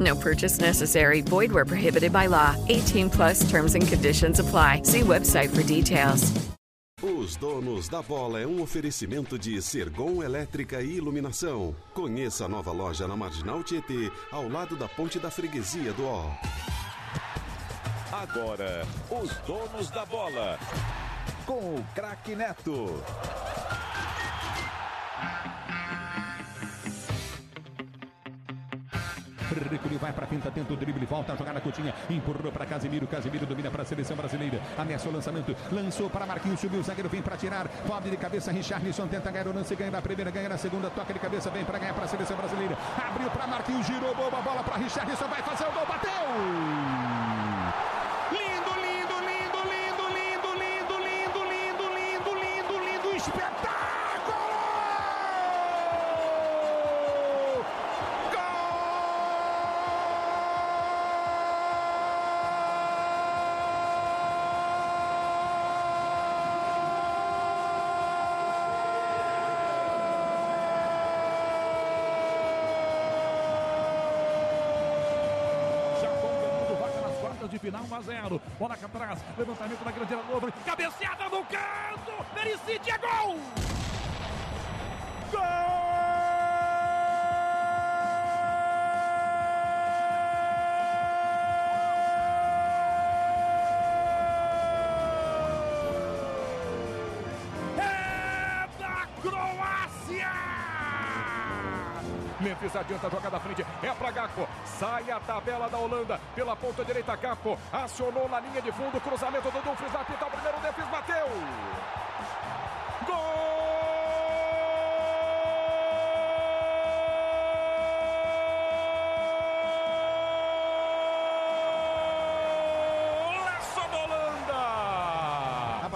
No purchase necessary. Void where prohibited by law. 18 plus terms and conditions apply. See website for details. Os donos da bola é um oferecimento de Sergon Elétrica e Iluminação. Conheça a nova loja na Marginal Tietê, ao lado da Ponte da Freguesia do Ó. Agora, os donos da bola. Com o craque Neto. Recolheu, vai pra pinta, tenta o drible, volta a jogar na empurrou para Casemiro, Casemiro domina para a seleção brasileira, ameaçou o lançamento, lançou para Marquinhos, subiu o zagueiro, vem para tirar, pode de cabeça, Richarlison tenta ganhar o lance, ganha na primeira, ganha na segunda, toca de cabeça, vem para ganhar para a seleção brasileira, abriu para Marquinhos, girou, boa bola para Richarlison, vai fazer o gol, bateu! Lindo, lindo, lindo, lindo, lindo, lindo, lindo, lindo, lindo, lindo, lindo, espetáculo! Japão ganhando vaga nas final 1 a 0. Bola cá atrás, levantamento da grande área novo, cabeceada no canto, Perisic é gol! É Memphis adianta a jogada à frente. É pra Gakpo. Sai a tabela da Holanda. Pela ponta direita, Gakpo. Acionou na linha de fundo. Cruzamento do Dumfries. Vai pintar o primeiro. Memphis bateu.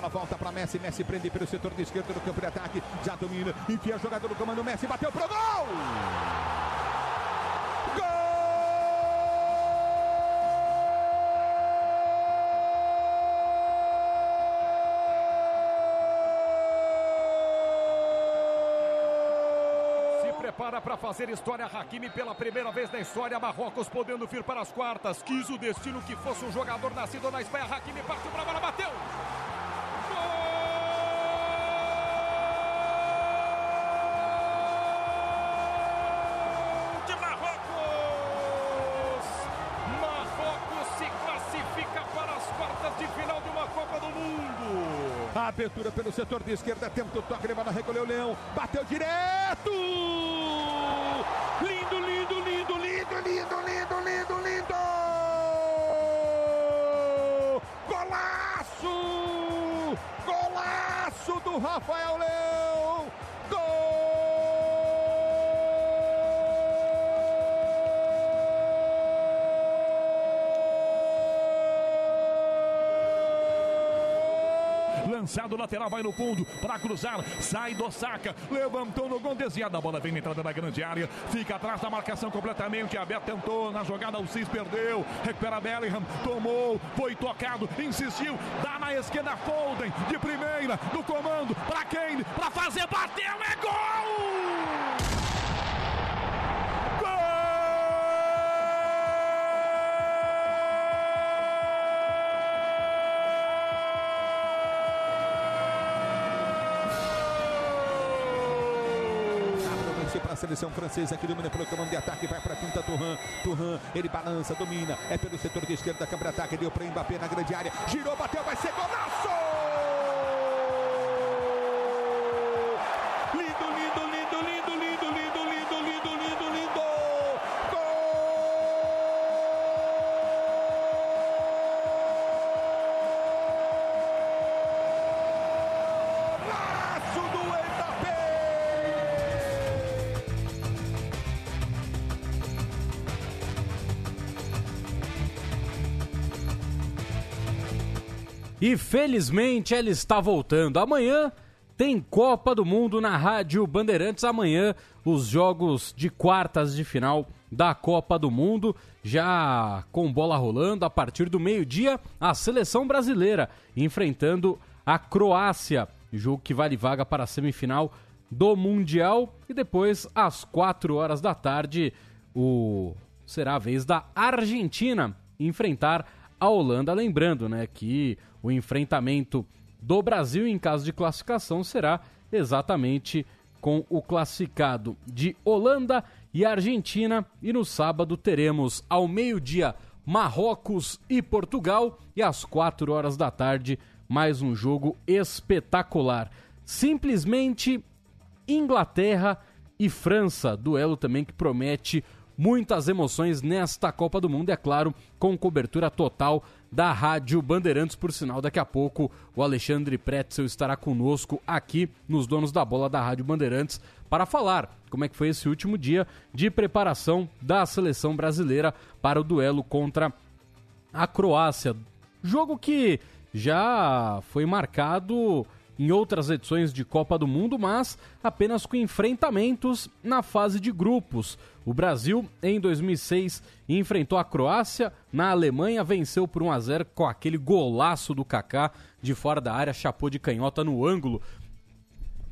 Bola volta para Messi, Messi prende pelo setor de esquerda do campo de ataque, já domina, enfia a jogada no comando, Messi bateu pro gol! Fazer história Hakimi pela primeira vez na história. Marrocos podendo vir para as quartas. Quis o destino que fosse um jogador nascido na Espanha. Hakimi partiu para a bola, bateu. Gol de Marrocos! Marrocos se classifica para as quartas de final de uma Copa do Mundo. A abertura pelo setor de esquerda, tenta o toque, levada, recolheu o Leão, bateu direto! Rafael Leão! Lateral, vai no fundo para cruzar. Sai do saca. Levantou no gol desviado. A bola vem na entrada da grande área. Fica atrás da marcação completamente. Abel tentou na jogada. O Cis perdeu. Recupera Bellingham. Tomou. Foi tocado. Insistiu. Dá na esquerda. Foden de primeira. No comando. Para Kane. Para fazer. Bateu. É gol! Seleção francesa que domina pelo comando de ataque, vai para a pinta Turran. Turran, ele balança, domina, é pelo setor de esquerda, câmara ataque, deu para Mbappé na grande área, girou, bateu, vai ser golaço! E felizmente ela está voltando. Amanhã tem Copa do Mundo na Rádio Bandeirantes. Amanhã, os jogos de quartas de final da Copa do Mundo, já com bola rolando a partir do meio-dia, a seleção brasileira enfrentando a Croácia, jogo que vale vaga para a semifinal do Mundial e depois às 4 horas da tarde o será a vez da Argentina enfrentar a Holanda, lembrando, né, que o enfrentamento do Brasil em caso de classificação será exatamente com o classificado de Holanda e Argentina. E no sábado teremos ao meio-dia Marrocos e Portugal e às 4 horas da tarde mais um jogo espetacular. Simplesmente Inglaterra e França, duelo também que promete muitas emoções nesta Copa do Mundo, é claro, com cobertura total da Rádio Bandeirantes. Por sinal, daqui a pouco o Alexandre Pretzel estará conosco aqui nos Donos da Bola da Rádio Bandeirantes para falar como é que foi esse último dia de preparação da seleção brasileira para o duelo contra a Croácia. Jogo que já foi marcado em outras edições de Copa do Mundo, mas apenas com enfrentamentos na fase de grupos. O Brasil, em 2006, enfrentou a Croácia na Alemanha, venceu por 1 a 0 com aquele golaço do Kaká de fora da área, chapou de canhota no ângulo.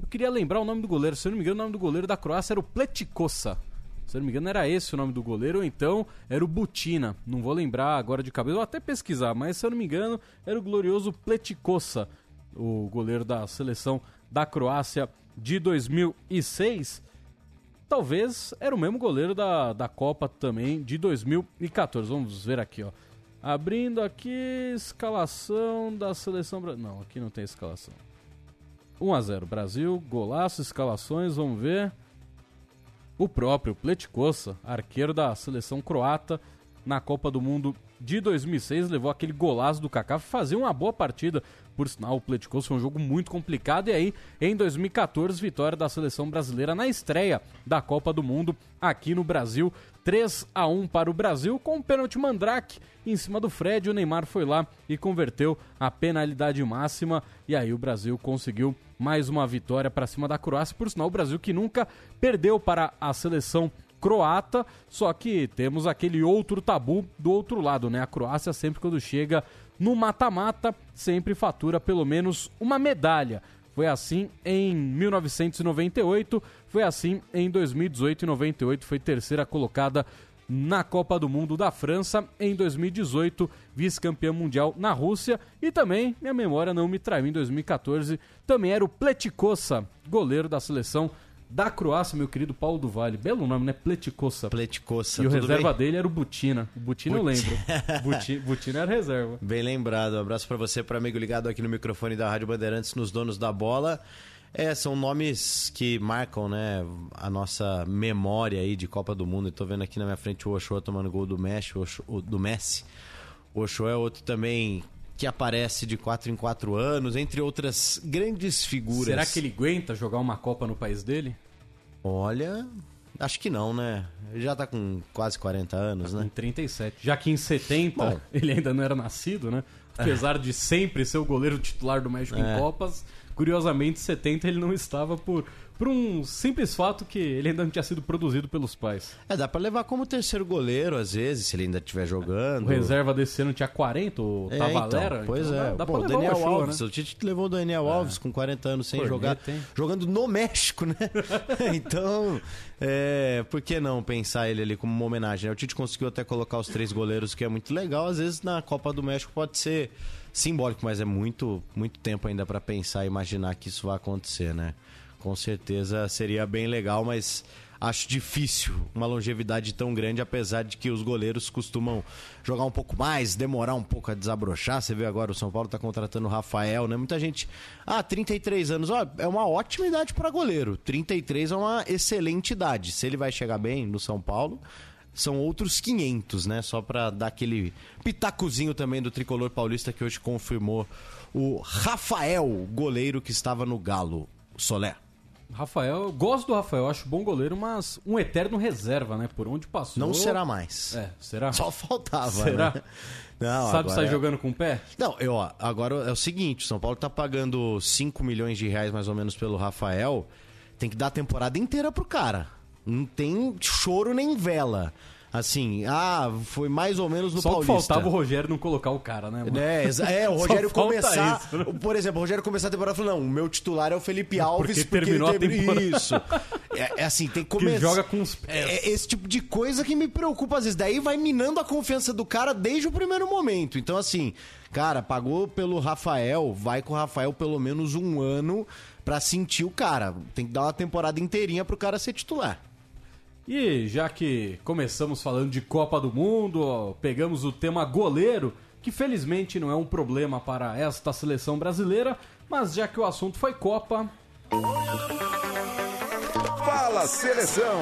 Eu queria lembrar o nome do goleiro, se eu não me engano, o nome do goleiro da Croácia era o Pletikosa. Se eu não me engano, era esse o nome do goleiro, ou então era o Butina. Não vou lembrar agora de cabeça, vou até pesquisar, mas se eu não me engano, era o glorioso Pletikosa o goleiro da seleção da Croácia de 2006. Talvez era o mesmo goleiro da, da Copa também de 2014. Vamos ver aqui, ó. Abrindo aqui, escalação da seleção. Não, aqui não tem escalação. 1 a 0 Brasil, golaço, escalações, vamos ver. O próprio Pletikosa, arqueiro da seleção croata na Copa do Mundo de 2006, levou aquele golaço do Kaká, fazia uma boa partida por sinal, o Pleticos foi um jogo muito complicado. E aí, em 2014, vitória da seleção brasileira na estreia da Copa do Mundo aqui no Brasil. 3 a 1 para o Brasil, com o pênalti Mandrake em cima do Fred. O Neymar foi lá e converteu a penalidade máxima. E aí, o Brasil conseguiu mais uma vitória para cima da Croácia. Por sinal, o Brasil que nunca perdeu para a seleção croata, só que temos aquele outro tabu do outro lado, né? A Croácia sempre quando chega no mata-mata sempre fatura pelo menos uma medalha. Foi assim em 1998, foi assim em 2018 e 98, foi terceira colocada na Copa do Mundo da França em 2018, vice-campeã mundial na Rússia e também, minha memória não me traiu, em 2014 também era o Pletikosa, goleiro da seleção da Croácia, meu querido Paulo do Vale. Belo nome, né? Pleticossa. Pleticossa. E o reserva bem? dele era o Butina. O Butina But... eu lembro. Butina, Butina era reserva. Bem lembrado. Um abraço para você, para amigo ligado aqui no microfone da Rádio Bandeirantes, nos donos da bola. É, são nomes que marcam, né, a nossa memória aí de Copa do Mundo. Tô vendo aqui na minha frente o Ochoa tomando gol do Messi, o do Messi. O Ochoa é outro também que aparece de 4 em 4 anos, entre outras grandes figuras. Será que ele aguenta jogar uma Copa no país dele? Olha, acho que não, né? Ele já tá com quase 40 anos, tá né? Em 37. Já que em 70 Bom, ele ainda não era nascido, né? Apesar é. de sempre ser o goleiro titular do México é. em Copas, curiosamente, em 70 ele não estava por por um simples fato que ele ainda não tinha sido produzido pelos pais. É, dá pra levar como terceiro goleiro, às vezes, se ele ainda estiver jogando. O reserva desse ano tinha 40, o é, Tavalera. Então, pois então, é. Dá, dá Bom, pra Daniel o Alves, né? o Tite levou o Daniel é. Alves com 40 anos sem jogar, tem. jogando no México, né? então, é, por que não pensar ele ali como uma homenagem? O Tite conseguiu até colocar os três goleiros, que é muito legal. Às vezes na Copa do México pode ser simbólico, mas é muito, muito tempo ainda para pensar e imaginar que isso vai acontecer, né? Com certeza seria bem legal, mas acho difícil uma longevidade tão grande, apesar de que os goleiros costumam jogar um pouco mais, demorar um pouco a desabrochar. Você vê agora o São Paulo está contratando o Rafael, né? Muita gente. Ah, 33 anos, ó, é uma ótima idade para goleiro. 33 é uma excelente idade. Se ele vai chegar bem no São Paulo, são outros 500, né? Só para dar aquele pitacozinho também do tricolor paulista que hoje confirmou o Rafael, goleiro que estava no Galo. Solé. Rafael, eu gosto do Rafael, acho bom goleiro, mas um eterno reserva, né? Por onde passou. Não será mais. É, será? Só faltava. Será? Né? Não, Sabe sair é... jogando com o pé? Não, eu, ó, agora é o seguinte: o São Paulo tá pagando 5 milhões de reais mais ou menos pelo Rafael. Tem que dar a temporada inteira pro cara. Não tem choro nem vela. Assim, ah, foi mais ou menos no Só Paulista. Só faltava o Rogério não colocar o cara, né? Mano? É, é, o Rogério começar. Isso, né? Por exemplo, o Rogério começar a temporada e falou: não, o meu titular é o Felipe Alves. Porque, porque terminou a temporada. Isso. É, é, assim, tem que começar. joga com os pés. É esse tipo de coisa que me preocupa às vezes. Daí vai minando a confiança do cara desde o primeiro momento. Então, assim, cara, pagou pelo Rafael, vai com o Rafael pelo menos um ano pra sentir o cara. Tem que dar uma temporada inteirinha pro cara ser titular. E já que começamos falando de Copa do Mundo, ó, pegamos o tema goleiro, que felizmente não é um problema para esta seleção brasileira, mas já que o assunto foi Copa. Fala seleção!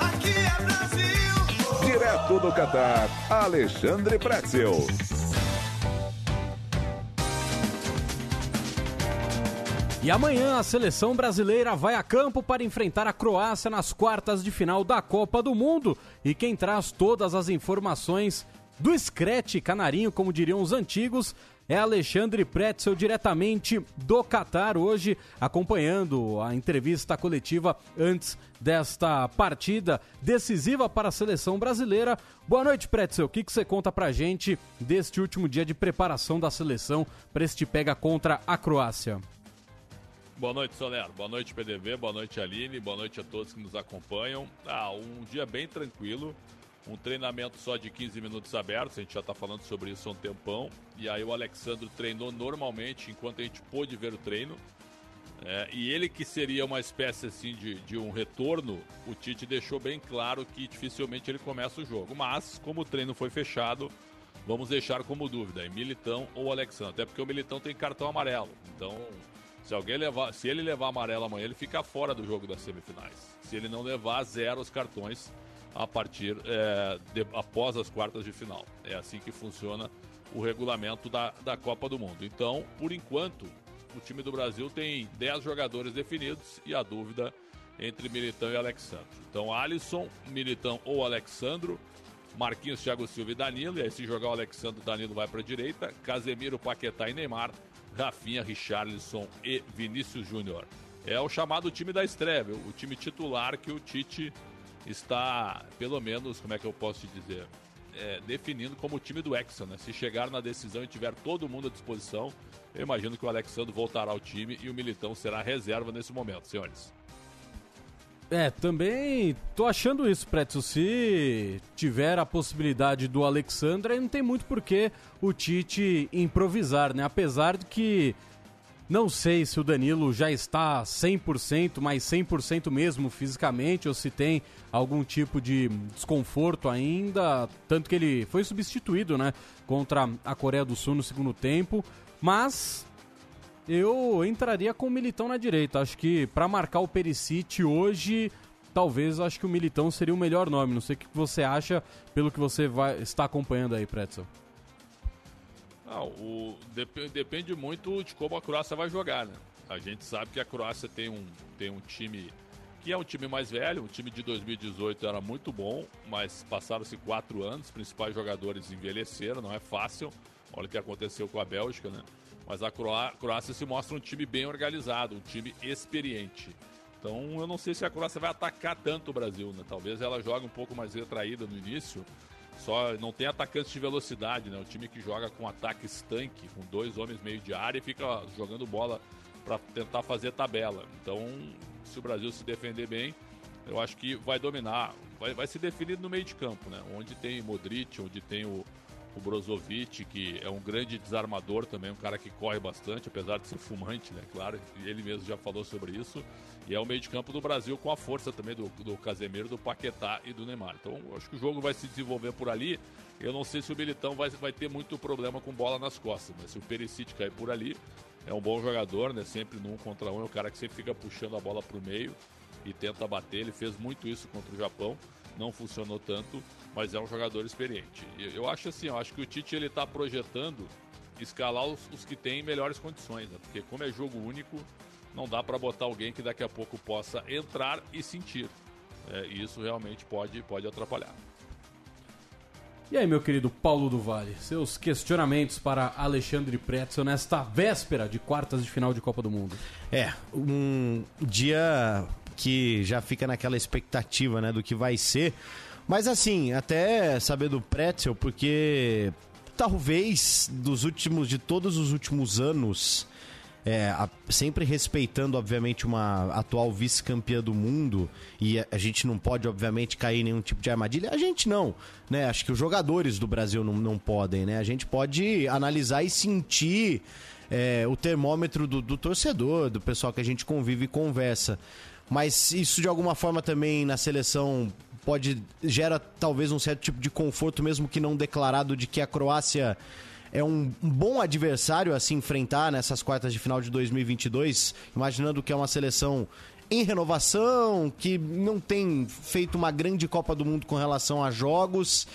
Aqui é Brasil! Direto do Catar, Alexandre Pretzel. E amanhã a seleção brasileira vai a campo para enfrentar a Croácia nas quartas de final da Copa do Mundo. E quem traz todas as informações do Scratch Canarinho, como diriam os antigos, é Alexandre Pretzel, diretamente do Catar, hoje acompanhando a entrevista coletiva antes desta partida decisiva para a seleção brasileira. Boa noite, Pretzel. O que, que você conta pra gente deste último dia de preparação da seleção para este pega contra a Croácia? Boa noite, Soler. Boa noite, PDV. Boa noite, Aline. Boa noite a todos que nos acompanham. Ah, um dia bem tranquilo. Um treinamento só de 15 minutos abertos. A gente já está falando sobre isso há um tempão. E aí o Alexandre treinou normalmente enquanto a gente pôde ver o treino. É, e ele que seria uma espécie assim de, de um retorno, o Tite deixou bem claro que dificilmente ele começa o jogo. Mas, como o treino foi fechado, vamos deixar como dúvida, é Militão ou Alexandre. Até porque o Militão tem cartão amarelo. Então, se alguém levar, se ele levar amarelo amanhã, ele fica fora do jogo das semifinais. Se ele não levar, zero os cartões a partir é, de, após as quartas de final. É assim que funciona o regulamento da, da Copa do Mundo. Então, por enquanto, o time do Brasil tem 10 jogadores definidos e a dúvida entre Militão e Alexandre. Então, Alisson, Militão ou Alexandro, Marquinhos, Thiago Silva e Danilo. E aí, se jogar o Alexandre, Danilo vai para a direita. Casemiro, Paquetá e Neymar. Rafinha, Richarlison e Vinícius Júnior. É o chamado time da estreia, o time titular que o Tite está, pelo menos, como é que eu posso te dizer, é, definindo como o time do Hexa, né? Se chegar na decisão e tiver todo mundo à disposição, eu imagino que o Alexandre voltará ao time e o Militão será reserva nesse momento, senhores. É, também tô achando isso, Pretzel. Se tiver a possibilidade do Alexandre, não tem muito por que o Tite improvisar, né? Apesar de que não sei se o Danilo já está 100%, mas 100% mesmo fisicamente, ou se tem algum tipo de desconforto ainda. Tanto que ele foi substituído, né? Contra a Coreia do Sul no segundo tempo. Mas eu entraria com o Militão na direita. Acho que para marcar o Perisic hoje, talvez acho que o Militão seria o melhor nome. Não sei o que você acha pelo que você vai, está acompanhando aí, Pretzel. Não, o, dep depende muito de como a Croácia vai jogar, né? A gente sabe que a Croácia tem um, tem um time que é um time mais velho, o time de 2018 era muito bom, mas passaram-se quatro anos, os principais jogadores envelheceram, não é fácil. Olha o que aconteceu com a Bélgica, né? Mas a Croácia se mostra um time bem organizado, um time experiente. Então eu não sei se a Croácia vai atacar tanto o Brasil, né? Talvez ela jogue um pouco mais retraída no início. Só não tem atacantes de velocidade, né? O time que joga com ataque estanque, com dois homens meio de área e fica jogando bola para tentar fazer tabela. Então, se o Brasil se defender bem, eu acho que vai dominar, vai, vai se definir no meio de campo, né? Onde tem Modric, onde tem o, o Brozovic, que é um grande desarmador também, um cara que corre bastante, apesar de ser fumante, né? Claro, ele mesmo já falou sobre isso. E é o meio de campo do Brasil com a força também do, do Casemiro, do Paquetá e do Neymar. Então, acho que o jogo vai se desenvolver por ali. Eu não sei se o Militão vai, vai ter muito problema com bola nas costas, mas se o Perisic cair por ali, é um bom jogador, né? Sempre no um contra um, é o cara que sempre fica puxando a bola para o meio e tenta bater. Ele fez muito isso contra o Japão, não funcionou tanto mas é um jogador experiente. Eu acho assim, eu acho que o Tite ele está projetando escalar os, os, que têm melhores condições, né? porque como é jogo único, não dá para botar alguém que daqui a pouco possa entrar e sentir. É, e isso realmente pode, pode atrapalhar. E aí, meu querido Paulo do Vale, seus questionamentos para Alexandre Pretzel nesta véspera de quartas de final de Copa do Mundo? É, um dia que já fica naquela expectativa, né, do que vai ser. Mas assim, até saber do Pretzel, porque talvez dos últimos, de todos os últimos anos, é, a, sempre respeitando, obviamente, uma atual vice-campeã do mundo, e a, a, gente não pode, obviamente, cair em nenhum tipo de armadilha. A gente não, né? Acho que os jogadores do Brasil não, não podem, né? A gente pode analisar e sentir é, o termômetro do, do torcedor, do pessoal que a gente convive e conversa. Mas isso, de alguma forma, também na seleção pode gera talvez um certo tipo de conforto, mesmo que não declarado, de que a Croácia é um bom adversário a se enfrentar nessas quartas de final de 2022, imaginando que é uma seleção em renovação, que não tem feito uma grande Copa do Mundo com relação a jogos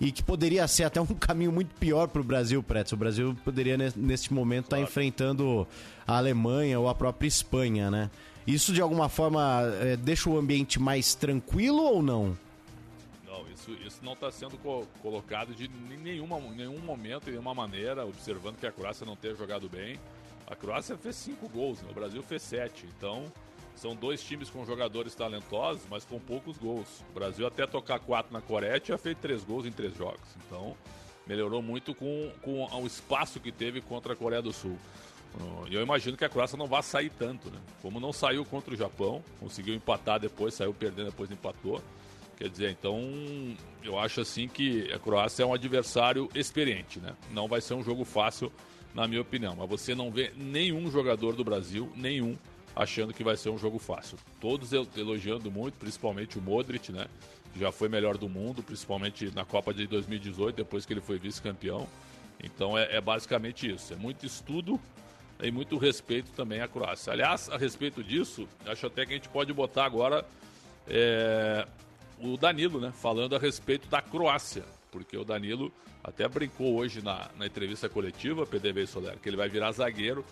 e que poderia ser até um caminho muito pior para o Brasil, Pretz. O Brasil poderia, neste momento, estar tá enfrentando a Alemanha ou a própria Espanha, né? Isso, de alguma forma, é, deixa o ambiente mais tranquilo ou não? Isso, isso não está sendo co colocado de nenhuma, nenhum momento, de nenhuma maneira, observando que a Croácia não tenha jogado bem. A Croácia fez cinco gols, né? o Brasil fez sete. Então, são dois times com jogadores talentosos, mas com poucos gols. O Brasil, até tocar quatro na Coreia, tinha feito três gols em três jogos. Então, melhorou muito com, com o espaço que teve contra a Coreia do Sul. E eu imagino que a Croácia não vai sair tanto, né? Como não saiu contra o Japão, conseguiu empatar depois, saiu perdendo, depois empatou. Quer dizer, então eu acho assim que a Croácia é um adversário experiente, né? Não vai ser um jogo fácil, na minha opinião. Mas você não vê nenhum jogador do Brasil, nenhum, achando que vai ser um jogo fácil. Todos elogiando muito, principalmente o Modric, né? Que já foi melhor do mundo, principalmente na Copa de 2018, depois que ele foi vice-campeão. Então é, é basicamente isso. É muito estudo e muito respeito também à Croácia. Aliás, a respeito disso, acho até que a gente pode botar agora é, o Danilo, né? Falando a respeito da Croácia. Porque o Danilo até brincou hoje na, na entrevista coletiva, PDV Soler, que ele vai virar zagueiro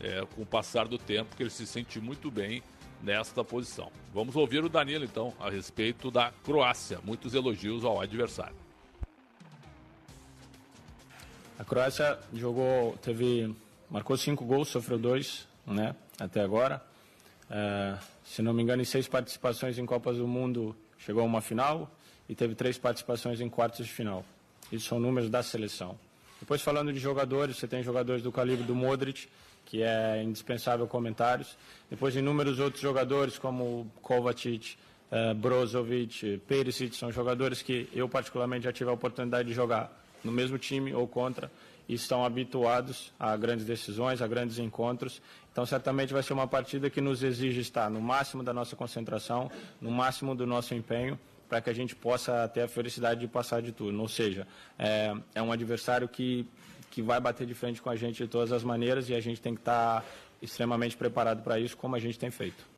é, com o passar do tempo, que ele se sente muito bem nesta posição. Vamos ouvir o Danilo, então, a respeito da Croácia. Muitos elogios ao adversário. A Croácia jogou, teve, marcou cinco gols, sofreu dois, né, até agora. É, se não me engano, em seis participações em Copas do Mundo, chegou a uma final e teve três participações em quartos de final. Isso são números da seleção. Depois, falando de jogadores, você tem jogadores do calibre do Modric, que é indispensável comentários. Depois, inúmeros outros jogadores, como Kovacic, eh, Brozovic, Perisic, são jogadores que eu, particularmente, já tive a oportunidade de jogar no mesmo time ou contra e estão habituados a grandes decisões, a grandes encontros. Então, certamente vai ser uma partida que nos exige estar no máximo da nossa concentração, no máximo do nosso empenho, para que a gente possa ter a felicidade de passar de tudo. Ou seja, é, é um adversário que, que vai bater de frente com a gente de todas as maneiras e a gente tem que estar extremamente preparado para isso, como a gente tem feito.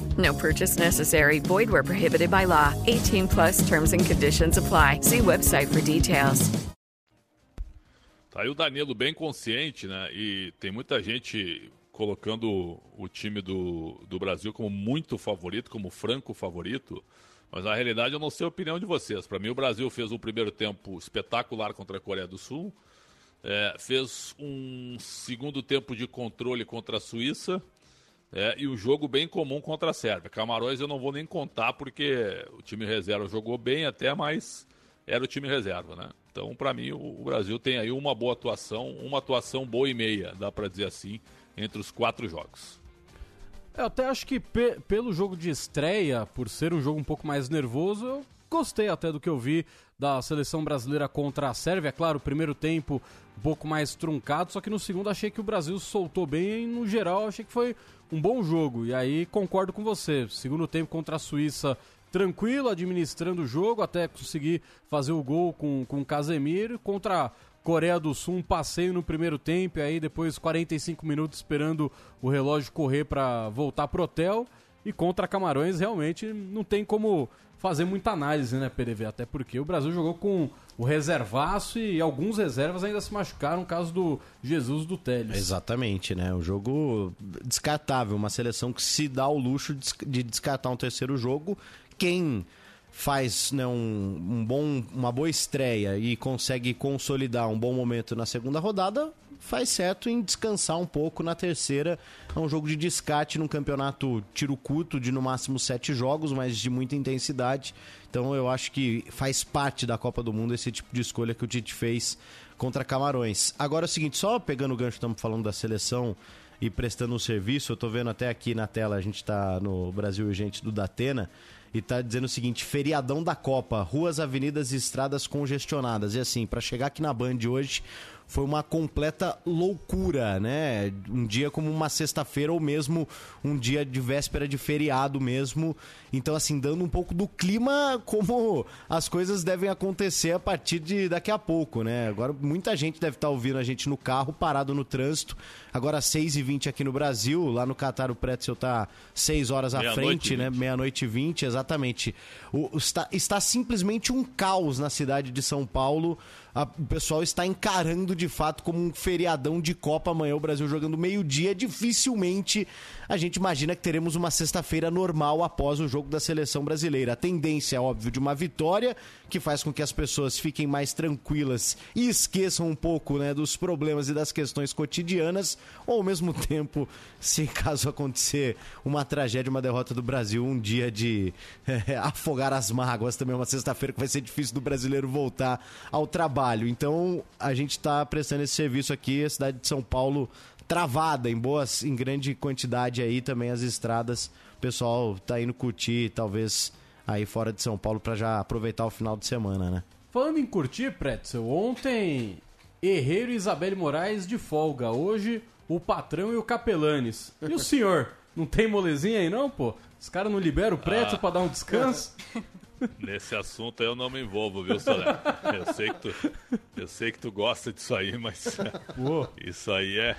No purchase necessary. Void where prohibited by law. 18 plus terms and conditions apply. See website for details. Tá aí o Danilo bem consciente, né? E tem muita gente colocando o time do, do Brasil como muito favorito, como franco favorito. Mas na realidade eu não sei a opinião de vocês. Para mim, o Brasil fez um primeiro tempo espetacular contra a Coreia do Sul. É, fez um segundo tempo de controle contra a Suíça, É, e o jogo bem comum contra a Sérvia. Camarões eu não vou nem contar porque o time reserva jogou bem até, mas era o time reserva, né? Então, para mim, o Brasil tem aí uma boa atuação, uma atuação boa e meia, dá para dizer assim, entre os quatro jogos. Eu até acho que pe pelo jogo de estreia, por ser um jogo um pouco mais nervoso, eu gostei até do que eu vi da seleção brasileira contra a Sérvia. É claro, o primeiro tempo um pouco mais truncado, só que no segundo achei que o Brasil soltou bem e no geral achei que foi um bom jogo. E aí concordo com você. Segundo tempo contra a Suíça tranquilo, administrando o jogo, até conseguir fazer o gol com, com Casemiro. Contra a Coreia do Sul, um passeio no primeiro tempo, e aí depois 45 minutos esperando o relógio correr para voltar pro hotel. E contra Camarões, realmente não tem como fazer muita análise, né, PDV? Até porque o Brasil jogou com o reservaço e alguns reservas ainda se machucaram, caso do Jesus do Teles. Exatamente, né? Um jogo descartável, uma seleção que se dá o luxo de descartar um terceiro jogo quem faz né, um, um, bom, uma boa estreia e consegue consolidar um bom momento na segunda rodada, faz certo em descansar um pouco na terceira. É um jogo de descarte num campeonato tiro curto de no máximo sete jogos, mas de muita intensidade. Então eu acho que faz parte da Copa do Mundo esse tipo de escolha que o Tite fez contra Camarões. Agora é o seguinte, só pegando o gancho, estamos falando da seleção e prestando um serviço, eu estou vendo até aqui na tela, a gente está no Brasil Urgente do Datena, e tá dizendo o seguinte: feriadão da Copa, ruas, avenidas e estradas congestionadas. E assim, para chegar aqui na Band hoje, foi uma completa loucura, né? Um dia como uma sexta-feira ou mesmo um dia de véspera de feriado mesmo. Então, assim, dando um pouco do clima como as coisas devem acontecer a partir de daqui a pouco, né? Agora, muita gente deve estar ouvindo a gente no carro, parado no trânsito. Agora, 6h20 aqui no Brasil, lá no Catar o Pretzel tá 6 horas à frente, né? Meia-noite e 20, exatamente. O, está, está simplesmente um caos na cidade de São Paulo a, o pessoal está encarando de fato como um feriadão de Copa amanhã, o Brasil jogando meio-dia. Dificilmente a gente imagina que teremos uma sexta-feira normal após o jogo da seleção brasileira. A tendência é, óbvio, de uma vitória, que faz com que as pessoas fiquem mais tranquilas e esqueçam um pouco né, dos problemas e das questões cotidianas, ou ao mesmo tempo, se caso acontecer uma tragédia, uma derrota do Brasil, um dia de é, afogar as mágoas também, uma sexta-feira que vai ser difícil do brasileiro voltar ao trabalho. Então, a gente está prestando esse serviço aqui, a cidade de São Paulo travada em boas, em grande quantidade aí também as estradas. O pessoal tá indo curtir, talvez aí fora de São Paulo para já aproveitar o final de semana, né? Falando em curtir, Pretzel, ontem Herreiro e Isabelle Moraes de folga. Hoje o patrão e o Capelanes. E o senhor? Não tem molezinha aí não, pô? Os caras não liberam o Pretzel ah. pra dar um descanso? Nesse assunto eu não me envolvo, viu, Soler? Eu sei que tu, eu sei que tu gosta disso aí, mas isso aí é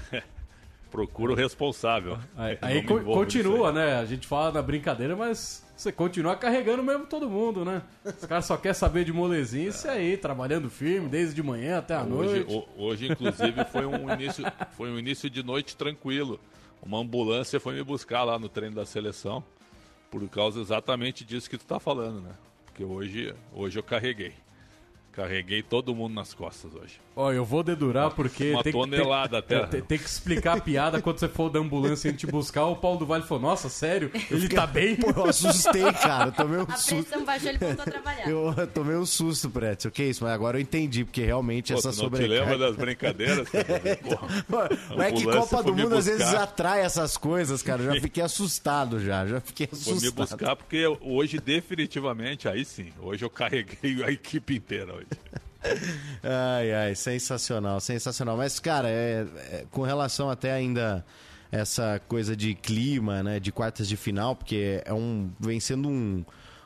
procura o responsável. Aí, aí co continua, né? A gente fala na brincadeira, mas você continua carregando mesmo todo mundo, né? Os caras só querem saber de molezinha, isso aí, trabalhando firme desde de manhã até a hoje, noite. Hoje, inclusive, foi um início, foi um início de noite tranquilo. Uma ambulância foi me buscar lá no treino da seleção, por causa exatamente disso que tu tá falando, né? Porque hoje, hoje eu carreguei. Carreguei todo mundo nas costas hoje. Ó, eu vou dedurar porque. Uma tem tonelada que, até. Tem, tem, que explicar a piada quando você for da ambulância e te buscar. O Paulo do Vale falou: Nossa, sério? Ele tá bem? Pô, eu assustei, cara. Eu tomei um a susto. A pressão baixou, ele voltou a trabalhar. Eu, eu tomei um susto, Pretz. O que é isso? Mas agora eu entendi, porque realmente Pô, essa sobrecarga. Você lembra das brincadeiras? Não é que Copa do Mundo às vezes atrai essas coisas, cara. Eu já fiquei assustado já. Já fiquei assustado. Vou me buscar porque hoje, definitivamente, aí sim. Hoje eu carreguei a equipe inteira hoje. ai, ai, sensacional, sensacional. Mas, cara, é, é, com relação até ainda essa coisa de clima, né, de quartas de final, porque é um vem sendo um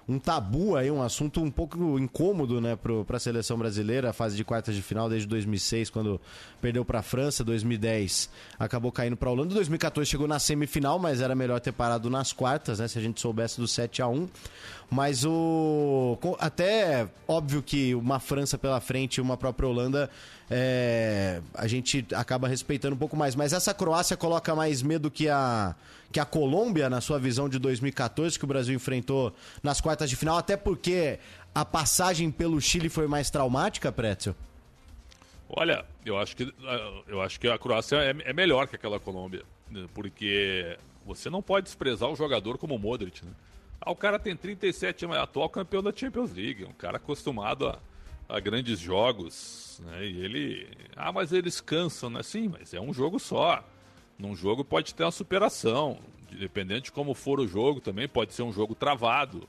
um tabu aí, um assunto um pouco incômodo, né, para a seleção brasileira, a fase de quartas de final desde 2006, quando perdeu para a França, 2010 acabou caindo para a Holanda, 2014 chegou na semifinal, mas era melhor ter parado nas quartas, né, se a gente soubesse do 7 a 1. Mas o até óbvio que uma França pela frente e uma própria Holanda é, a gente acaba respeitando um pouco mais. Mas essa Croácia coloca mais medo que a, que a Colômbia, na sua visão de 2014, que o Brasil enfrentou nas quartas de final, até porque a passagem pelo Chile foi mais traumática, Pretzel? Olha, eu acho que, eu acho que a Croácia é, é melhor que aquela Colômbia, né, porque Você não pode desprezar um jogador como o Modric, né? Ah, o cara tem 37 anos, é atual campeão da Champions League, um cara acostumado a, a grandes jogos, né? E ele. Ah, mas eles cansam, né? Sim, mas é um jogo só. Num jogo pode ter uma superação. Dependendo de como for o jogo também, pode ser um jogo travado.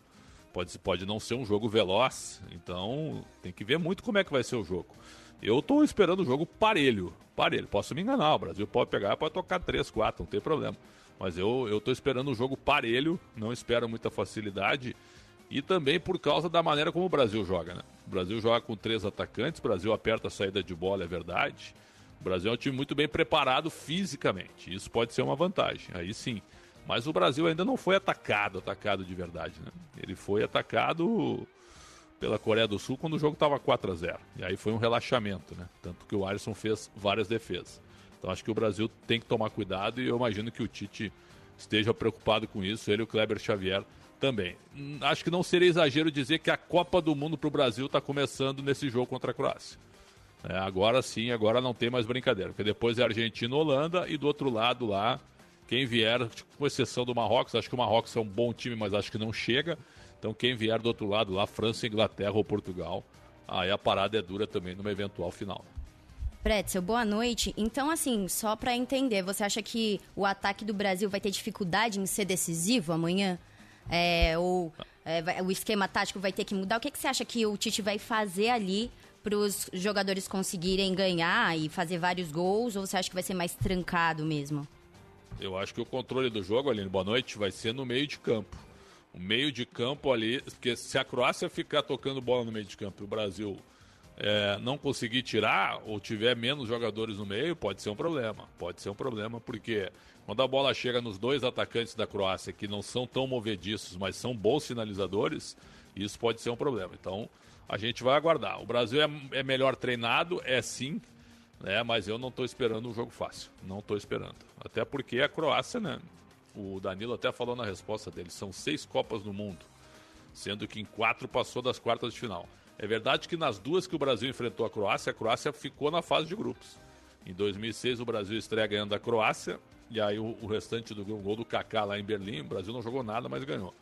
Pode, pode não ser um jogo veloz. Então tem que ver muito como é que vai ser o jogo. Eu estou esperando o jogo parelho. Parelho. Posso me enganar, o Brasil pode pegar, pode tocar 3, 4, não tem problema. Mas eu, tô esperando um jogo parelho, não espero muita facilidade. E também por causa da maneira como o Brasil joga, né? O Brasil joga com três atacantes, o Brasil aperta a saída de bola, é verdade. O Brasil é um time muito bem preparado fisicamente. Isso pode ser uma vantagem. Aí sim. Mas o Brasil ainda não foi atacado, atacado de verdade, né? Ele foi atacado pela Coreia do Sul quando o jogo estava 4 a 0 E aí foi um relaxamento, né? Tanto que o Alisson fez várias defesas. Então acho que o Brasil tem que tomar cuidado e eu imagino que o Tite esteja preocupado com isso, ele e o Kleber Xavier também. Hum, acho que não seria exagero dizer que a Copa do Mundo para o Brasil está começando nesse jogo contra a Croácia. É, agora sim, agora não tem mais brincadeira, porque depois é Argentina Holanda e do outro lado lá, quem vier, com exceção do Marrocos, acho que o Marrocos é um bom time, mas acho que não chega. Então quem vier do outro lado lá, França, Inglaterra ou Portugal, aí a parada é dura também numa eventual final. Pretzel, boa noite. Então, assim, só para entender, você acha que o ataque do Brasil vai ter dificuldade em ser decisivo amanhã? É, ou é, o esquema tático vai ter que mudar? O que, que você acha que o Tite vai fazer ali para os jogadores conseguirem ganhar e fazer vários gols? Ou você acha que vai ser mais trancado mesmo? Eu acho que o controle do jogo, Aline, boa noite, vai ser no meio de campo. O meio de campo ali, porque se a Croácia ficar tocando bola no meio de campo e o Brasil é, não conseguir tirar ou tiver menos jogadores no meio, pode ser um problema. Pode ser um problema, porque quando a bola chega nos dois atacantes da Croácia, que não são tão movediços, mas são bons finalizadores, isso pode ser um problema. Então, a gente vai aguardar. O Brasil é, é melhor treinado, é sim, né, mas eu não estou esperando um jogo fácil. Não estou esperando. Até porque a Croácia, né? O Danilo até falou na resposta dele, são seis Copas no mundo, sendo que em quatro passou das quartas de final. É verdade que nas duas que o Brasil enfrentou a Croácia, a Croácia ficou na fase de grupos. Em 2006 o Brasil estreia ganhando a Croácia e aí o, restante do gol do Kaká lá em Berlim, o Brasil não jogou nada, mas ganhou.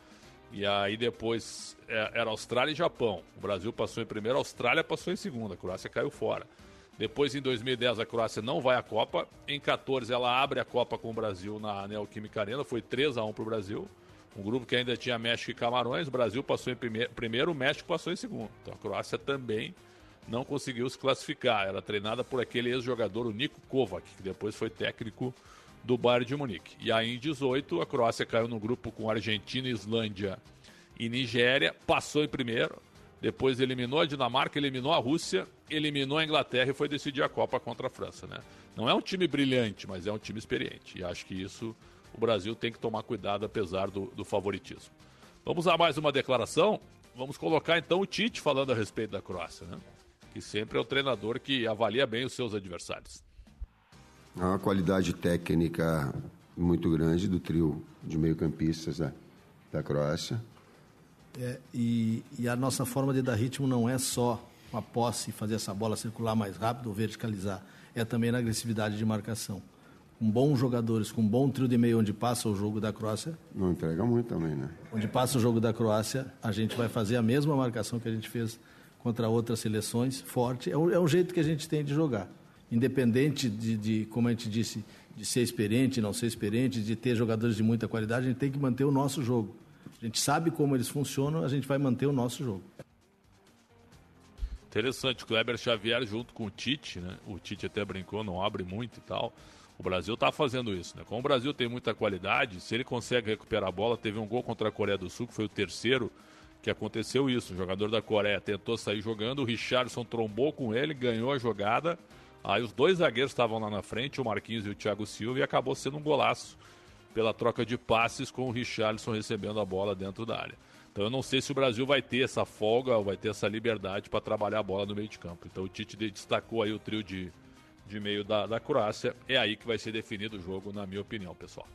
E aí depois é, era Austrália e Japão. O Brasil passou em primeiro, a Austrália passou em segundo, a Croácia caiu fora. Depois, em 2010, a Croácia não vai à Copa. Em 14, ela abre a Copa com o Brasil na Neoquímica Arena. Foi 3 a 1 para o Brasil. Um grupo que ainda tinha México e Camarões. O Brasil passou em primeiro, primeiro, o México passou em segundo. Então a Croácia também não conseguiu se classificar. Era treinada por aquele ex-jogador, o Nico Kovac, que depois foi técnico do Bayern de Munique. E aí em 18, a Croácia caiu no grupo com Argentina, Islândia e Nigéria. Passou em primeiro. Depois eliminou a Dinamarca, eliminou a Rússia, eliminou a Inglaterra e foi decidir a Copa contra a França, né? Não é um time brilhante, mas é um time experiente. E acho que isso o Brasil tem que tomar cuidado apesar do, do favoritismo. Vamos a mais uma declaração. Vamos colocar então o Tite falando a respeito da Croácia, né? Que sempre é o treinador que avalia bem os seus adversários. Há uma qualidade técnica muito grande do trio de meio-campistas da, da Croácia. É, e, e, a nossa forma de dar ritmo não é só a posse, fazer essa bola circular mais rápido ou verticalizar, é também na agressividade de marcação com bons jogadores, com um bom trio de meio onde passa o jogo da Croácia. Não entrega muito também, né? Onde passa o jogo da Croácia, a gente vai fazer a mesma marcação que a gente fez contra outras seleções, forte. É um, é um jeito que a gente tem de jogar. Independente de, de, como a gente disse, de ser experiente, não ser experiente, de ter jogadores de muita qualidade, a gente tem que manter o nosso jogo. A gente sabe como eles funcionam, a gente vai manter o nosso jogo. Interessante, o Kleber Xavier junto com o Tite, né? O Tite até brincou, não abre muito e tal. O Brasil está fazendo isso, né? Como o Brasil tem muita qualidade, se ele consegue recuperar a bola, teve um gol contra a Coreia do Sul, que foi o terceiro, que aconteceu isso. O jogador da Coreia tentou sair jogando, o Richardson trombou com ele, ganhou a jogada. Aí os dois zagueiros estavam lá na frente, o Marquinhos e o Thiago Silva, e acabou sendo um golaço pela troca de passes com o Richardson recebendo a bola dentro da área. Então eu não sei se o Brasil vai ter essa folga, vai ter essa liberdade para trabalhar a bola no meio de campo. Então o Tite destacou aí o trio de de meio da, da Croácia. É aí que vai ser definido o jogo, na minha opinião, pessoal.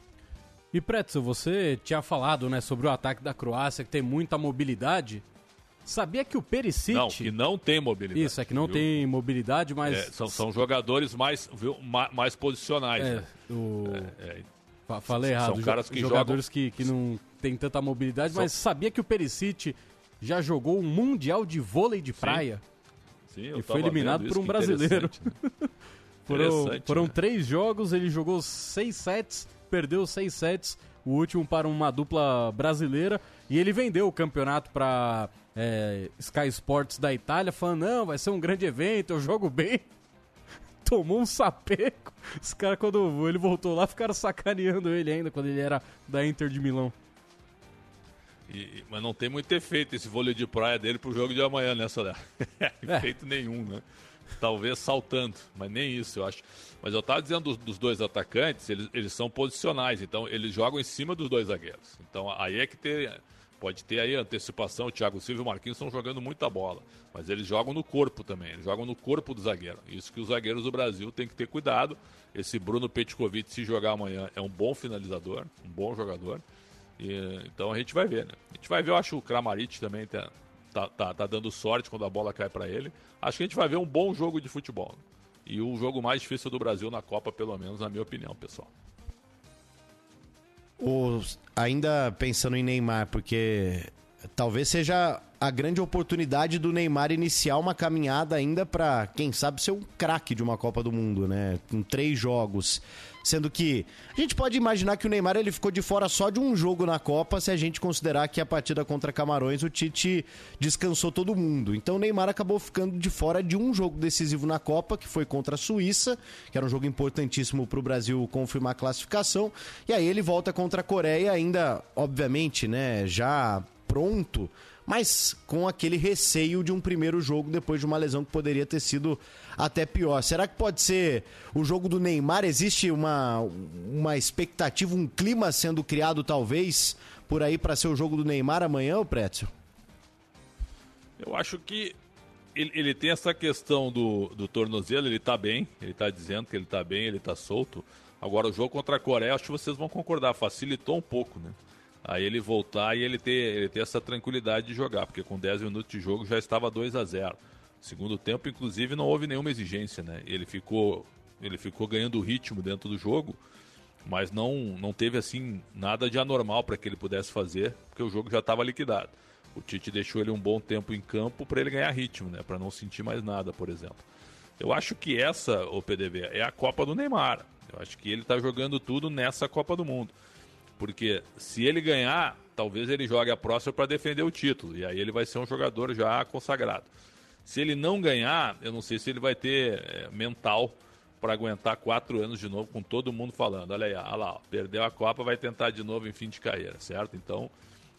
E Pretzel, você tinha falado né, sobre o ataque da Croácia, que tem muita mobilidade. Sabia que o Perisic... Não, que não tem mobilidade. Isso, é que não viu? tem mobilidade, mas... É, são, são jogadores mais, viu, mais, mais posicionais. É, né? o... É, é. Fa- Falei errado. São caras que jogadores jogam... que, que não tem tanta mobilidade, São- mas sabia que o Perisic já jogou um mundial de vôlei de praia? Sim, eu e foi eliminado por um brasileiro. né? foram foram né? três jogos, ele jogou seis sets, perdeu seis sets, o último para uma dupla brasileira, e ele vendeu o campeonato para Sky Sports da Itália, falando, não, vai ser um grande evento, eu jogo bem. Tomou um sapeco. Os caras, quando ele voltou lá, ficaram sacaneando ele ainda, quando ele era da Inter de Milão. E- mas não tem muito efeito esse vôlei de praia dele pro jogo de amanhã, né, Soler? efeito nenhum, né? Talvez saltando, mas nem isso, eu acho. Mas eu tava dizendo dos, dos dois atacantes, eles, eles são posicionais, então eles jogam em cima dos dois zagueiros. Então aí é que ter, pode ter aí antecipação. O Thiago Silva e o Marquinhos estão jogando muita bola, mas eles jogam no corpo também, eles jogam no corpo do zagueiro. Isso que os zagueiros do Brasil têm que ter cuidado. Esse Bruno Petkovic, se jogar amanhã, é um bom finalizador, um bom jogador. E, então a gente vai ver, né? A gente vai ver, eu acho o Kramaric também tá, tá, tá, tá dando sorte quando a bola cai para ele. Acho que a gente vai ver um bom jogo de futebol. E o jogo mais difícil do Brasil na Copa, pelo menos, na minha opinião, pessoal. Os- ainda pensando em Neymar, porque talvez seja a grande oportunidade do Neymar iniciar uma caminhada ainda para, quem sabe, ser um craque de uma Copa do Mundo, né? Com três jogos. Sendo que a gente pode imaginar que o Neymar ele ficou de fora só de um jogo na Copa, se a gente considerar que a partida contra Camarões o Tite descansou todo mundo. Então o Neymar acabou ficando de fora de um jogo decisivo na Copa, que foi contra a Suíça, que era um jogo importantíssimo para o Brasil confirmar a classificação. E aí ele volta contra a Coreia, ainda, obviamente, né, já pronto, mas com aquele receio de um primeiro jogo depois de uma lesão que poderia ter sido até pior. Será que pode ser o jogo do Neymar? Existe uma, uma expectativa, um clima sendo criado, talvez, por aí para ser o jogo do Neymar amanhã, Prétio? Eu acho que ele, ele tem essa questão do, do tornozelo, ele tá bem, ele tá dizendo que ele tá bem, ele tá solto. Agora o jogo contra a Coreia, acho que vocês vão concordar, facilitou um pouco, né? Aí ele voltar e ele ter, ele ter essa tranquilidade de jogar, porque com 10 minutos de jogo já estava 2 a 0 Segundo tempo, inclusive, não houve nenhuma exigência, né? Ele ficou, ele ficou ganhando ritmo dentro do jogo, mas não, não teve assim nada de anormal para que ele pudesse fazer, porque o jogo já estava liquidado. O Tite deixou ele um bom tempo em campo para ele ganhar ritmo, né? Para não sentir mais nada, por exemplo. Eu acho que essa, o PDV, é a Copa do Neymar. Eu acho que ele está jogando tudo nessa Copa do Mundo. Porque se ele ganhar, talvez ele jogue a próxima para defender o título. E aí ele vai ser um jogador já consagrado. Se ele não ganhar, eu não sei se ele vai ter é, mental para aguentar quatro anos de novo com todo mundo falando. Olha aí, olha lá, ó, perdeu a Copa, vai tentar de novo em fim de carreira, certo? Então,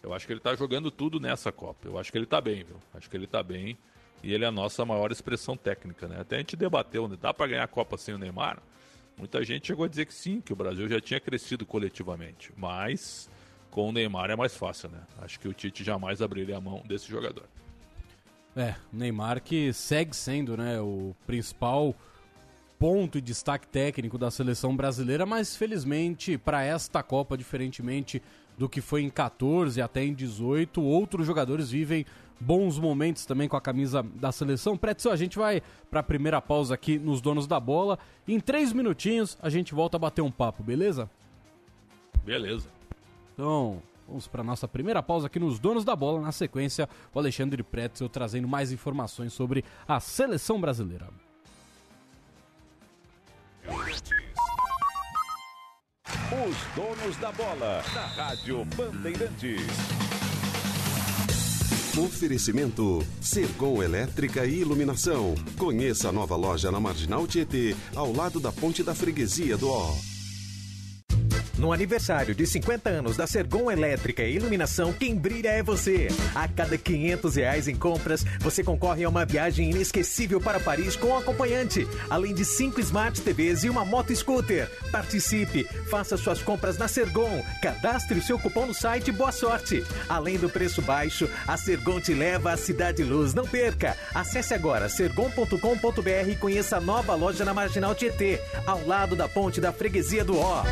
eu acho que ele está jogando tudo nessa Copa. Eu acho que ele está bem, viu? Acho que ele está bem. E ele é a nossa maior expressão técnica, né? Até a gente debateu, né? dá para ganhar a Copa sem o Neymar? Muita gente chegou a dizer que sim, que o Brasil já tinha crescido coletivamente. Mas com o Neymar é mais fácil, né? Acho que o Tite jamais abriria a mão desse jogador. É, o Neymar que segue sendo né, o principal ponto e destaque técnico da seleção brasileira, mas felizmente para esta Copa, diferentemente do que foi em 14 até em 18, outros jogadores vivem bons momentos também com a camisa da seleção. Pretzel, a gente vai para a primeira pausa aqui nos Donos da Bola. Em três minutinhos a gente volta a bater um papo, beleza? Beleza. Então, vamos para nossa primeira pausa aqui nos Donos da Bola. Na sequência, o Alexandre Pretzel trazendo mais informações sobre a seleção brasileira. Os donos da bola, na Rádio Bandeirantes. Oferecimento Sergon Elétrica e Iluminação. Conheça a nova loja na Marginal Tietê, ao lado da Ponte da Freguesia do Ó. No aniversário de 50 anos da Sergon Elétrica e Iluminação, quem brilha é você. A cada 500 reais em compras, você concorre a uma viagem inesquecível para Paris com acompanhante, além de 5 Smart TVs e uma moto scooter. Participe, faça suas compras na Sergon, cadastre o seu cupom no site Boa Sorte. Além do preço baixo, a Sergon te leva à Cidade Luz. Não perca! Acesse agora sergon.com.br e conheça a nova loja na Marginal Tietê, ao lado da ponte da Freguesia do Ó.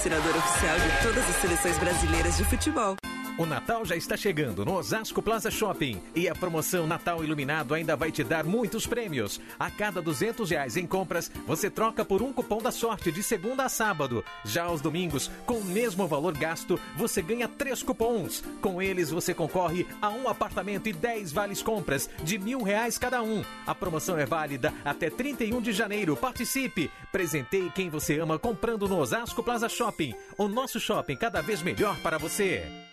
patrocinador oficial de todas as seleções brasileiras de futebol. O Natal já está chegando no Osasco Plaza Shopping e a promoção Natal Iluminado ainda vai te dar muitos prêmios. A cada 200 reais em compras, você troca por um cupom da sorte de segunda a sábado. Já aos domingos, com o mesmo valor gasto, você ganha três cupons. Com eles, você concorre a um apartamento e 10 vales compras de mil reais cada um. A promoção é válida até 31 de janeiro. Participe! Presenteie quem você ama comprando no Osasco Plaza Shopping. O nosso shopping cada vez melhor para você.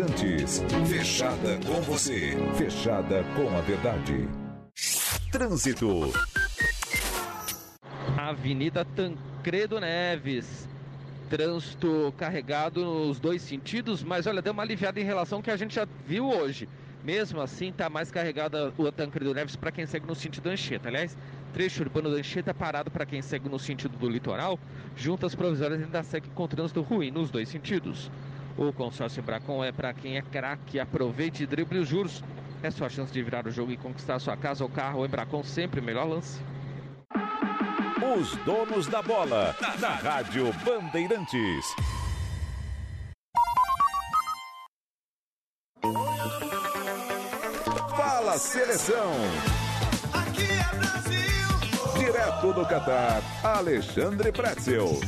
Bandeirantes, fechada com você, fechada com a verdade. Trânsito. Avenida Tancredo Neves. Trânsito carregado nos dois sentidos, mas olha, deu uma aliviada em relação ao que a gente já viu hoje. Mesmo assim, tá mais carregada o Tancredo Neves para quem segue no sentido Anchieta. Aliás, trecho urbano da Anchieta parado para quem segue no sentido do litoral. Juntas provisórias ainda segue com trânsito ruim nos dois sentidos. O consórcio Bracon é para quem é craque. Aproveite e drible os juros. É sua chance de virar o jogo e conquistar sua casa ou carro. O Embracon sempre melhor lance. Os donos da bola, na Rádio Bandeirantes. Fala Seleção. Aqui é Brasil. Direto do Catar, Alexandre Pretzel.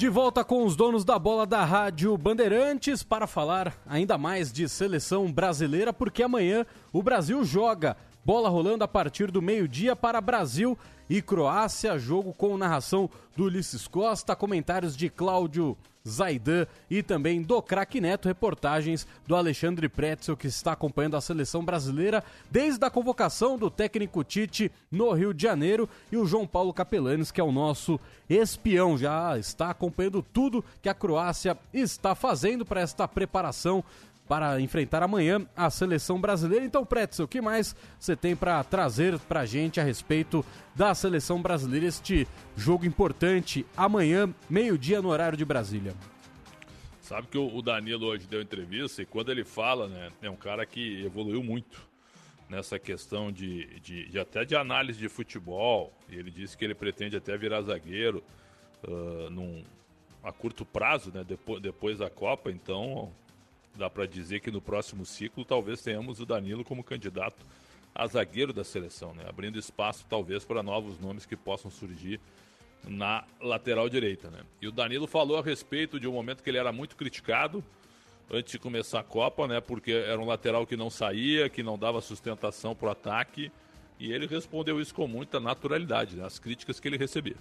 De volta com os donos da bola da Rádio Bandeirantes para falar ainda mais de seleção brasileira, porque amanhã o Brasil joga. Bola rolando a partir do meio-dia para Brasil e Croácia, jogo com narração do Ulisses Costa, comentários de Cláudio Zaidan e também do Craque Neto, reportagens do Alexandre Pretzel, que está acompanhando a seleção brasileira desde a convocação do técnico Tite no Rio de Janeiro e o João Paulo Capelanes, que é o nosso espião, já está acompanhando tudo que a Croácia está fazendo para esta preparação para enfrentar amanhã a seleção brasileira. Então, Pretzel, o que mais você tem para trazer para a gente a respeito da seleção brasileira, este jogo importante amanhã, meio-dia no horário de Brasília? Sabe que o Danilo hoje deu entrevista e quando ele fala, né, é um cara que evoluiu muito nessa questão de, de, de até de análise de futebol. Ele disse que ele pretende até virar zagueiro uh, num, a curto prazo, né, depois, depois da Copa. Então, dá para dizer que no próximo ciclo talvez tenhamos o Danilo como candidato a zagueiro da seleção, né? abrindo espaço talvez para novos nomes que possam surgir na lateral direita. Né? E o Danilo falou a respeito de um momento que ele era muito criticado antes de começar a Copa, né? porque era um lateral que não saía, que não dava sustentação para o ataque, e ele respondeu isso com muita naturalidade, né? as críticas que ele recebia.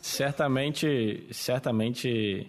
Certamente, certamente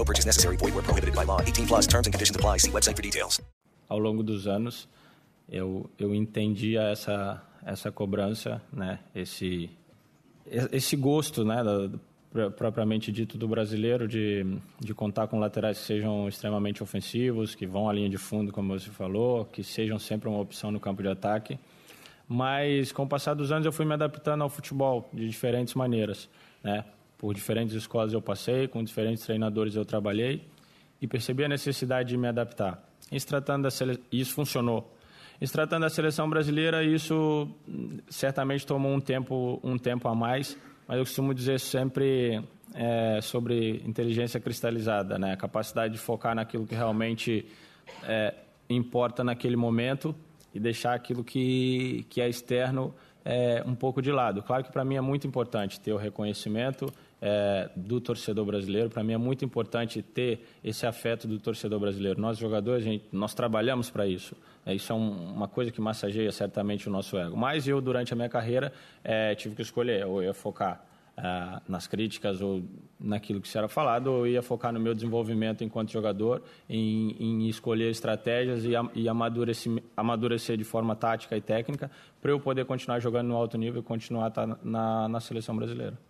No purchase necessary. Void where prohibited by law. 18 plus terms and conditions apply. See website for details. Ao longo dos anos, eu, eu entendia essa, essa cobrança, né? Esse, esse gosto, né? Da, propriamente dito do brasileiro de, de contar com laterais que sejam extremamente ofensivos, que vão à linha de fundo, como você falou, que sejam sempre uma opção no campo de ataque. Mas com o passar dos anos eu fui me adaptando ao futebol de diferentes maneiras, né? Por diferentes escolas eu passei, com diferentes treinadores eu trabalhei e percebi a necessidade de me adaptar. Sele... isso funcionou. Em se tratando da seleção brasileira, isso hum, certamente tomou um tempo, um tempo a mais, mas eu costumo dizer sempre é, sobre inteligência cristalizada, né? a capacidade de focar naquilo que realmente é, importa naquele momento e deixar aquilo que, que é externo é, um pouco de lado. Claro que para mim é muito importante ter o reconhecimento é, do torcedor brasileiro. Para mim é muito importante ter esse afeto do torcedor brasileiro. Nós jogadores, gente, nós trabalhamos para isso. É, isso é um, uma coisa que massageia certamente o nosso ego. Mas eu, durante a minha carreira, é, tive que escolher. Ou eu ia focar é, nas críticas ou naquilo que se era falado, ou ia focar no meu desenvolvimento enquanto jogador, em, em escolher estratégias e, e amadurecer, amadurecer de forma tática e técnica para eu poder continuar jogando no alto nível e continuar estar na, na seleção brasileira.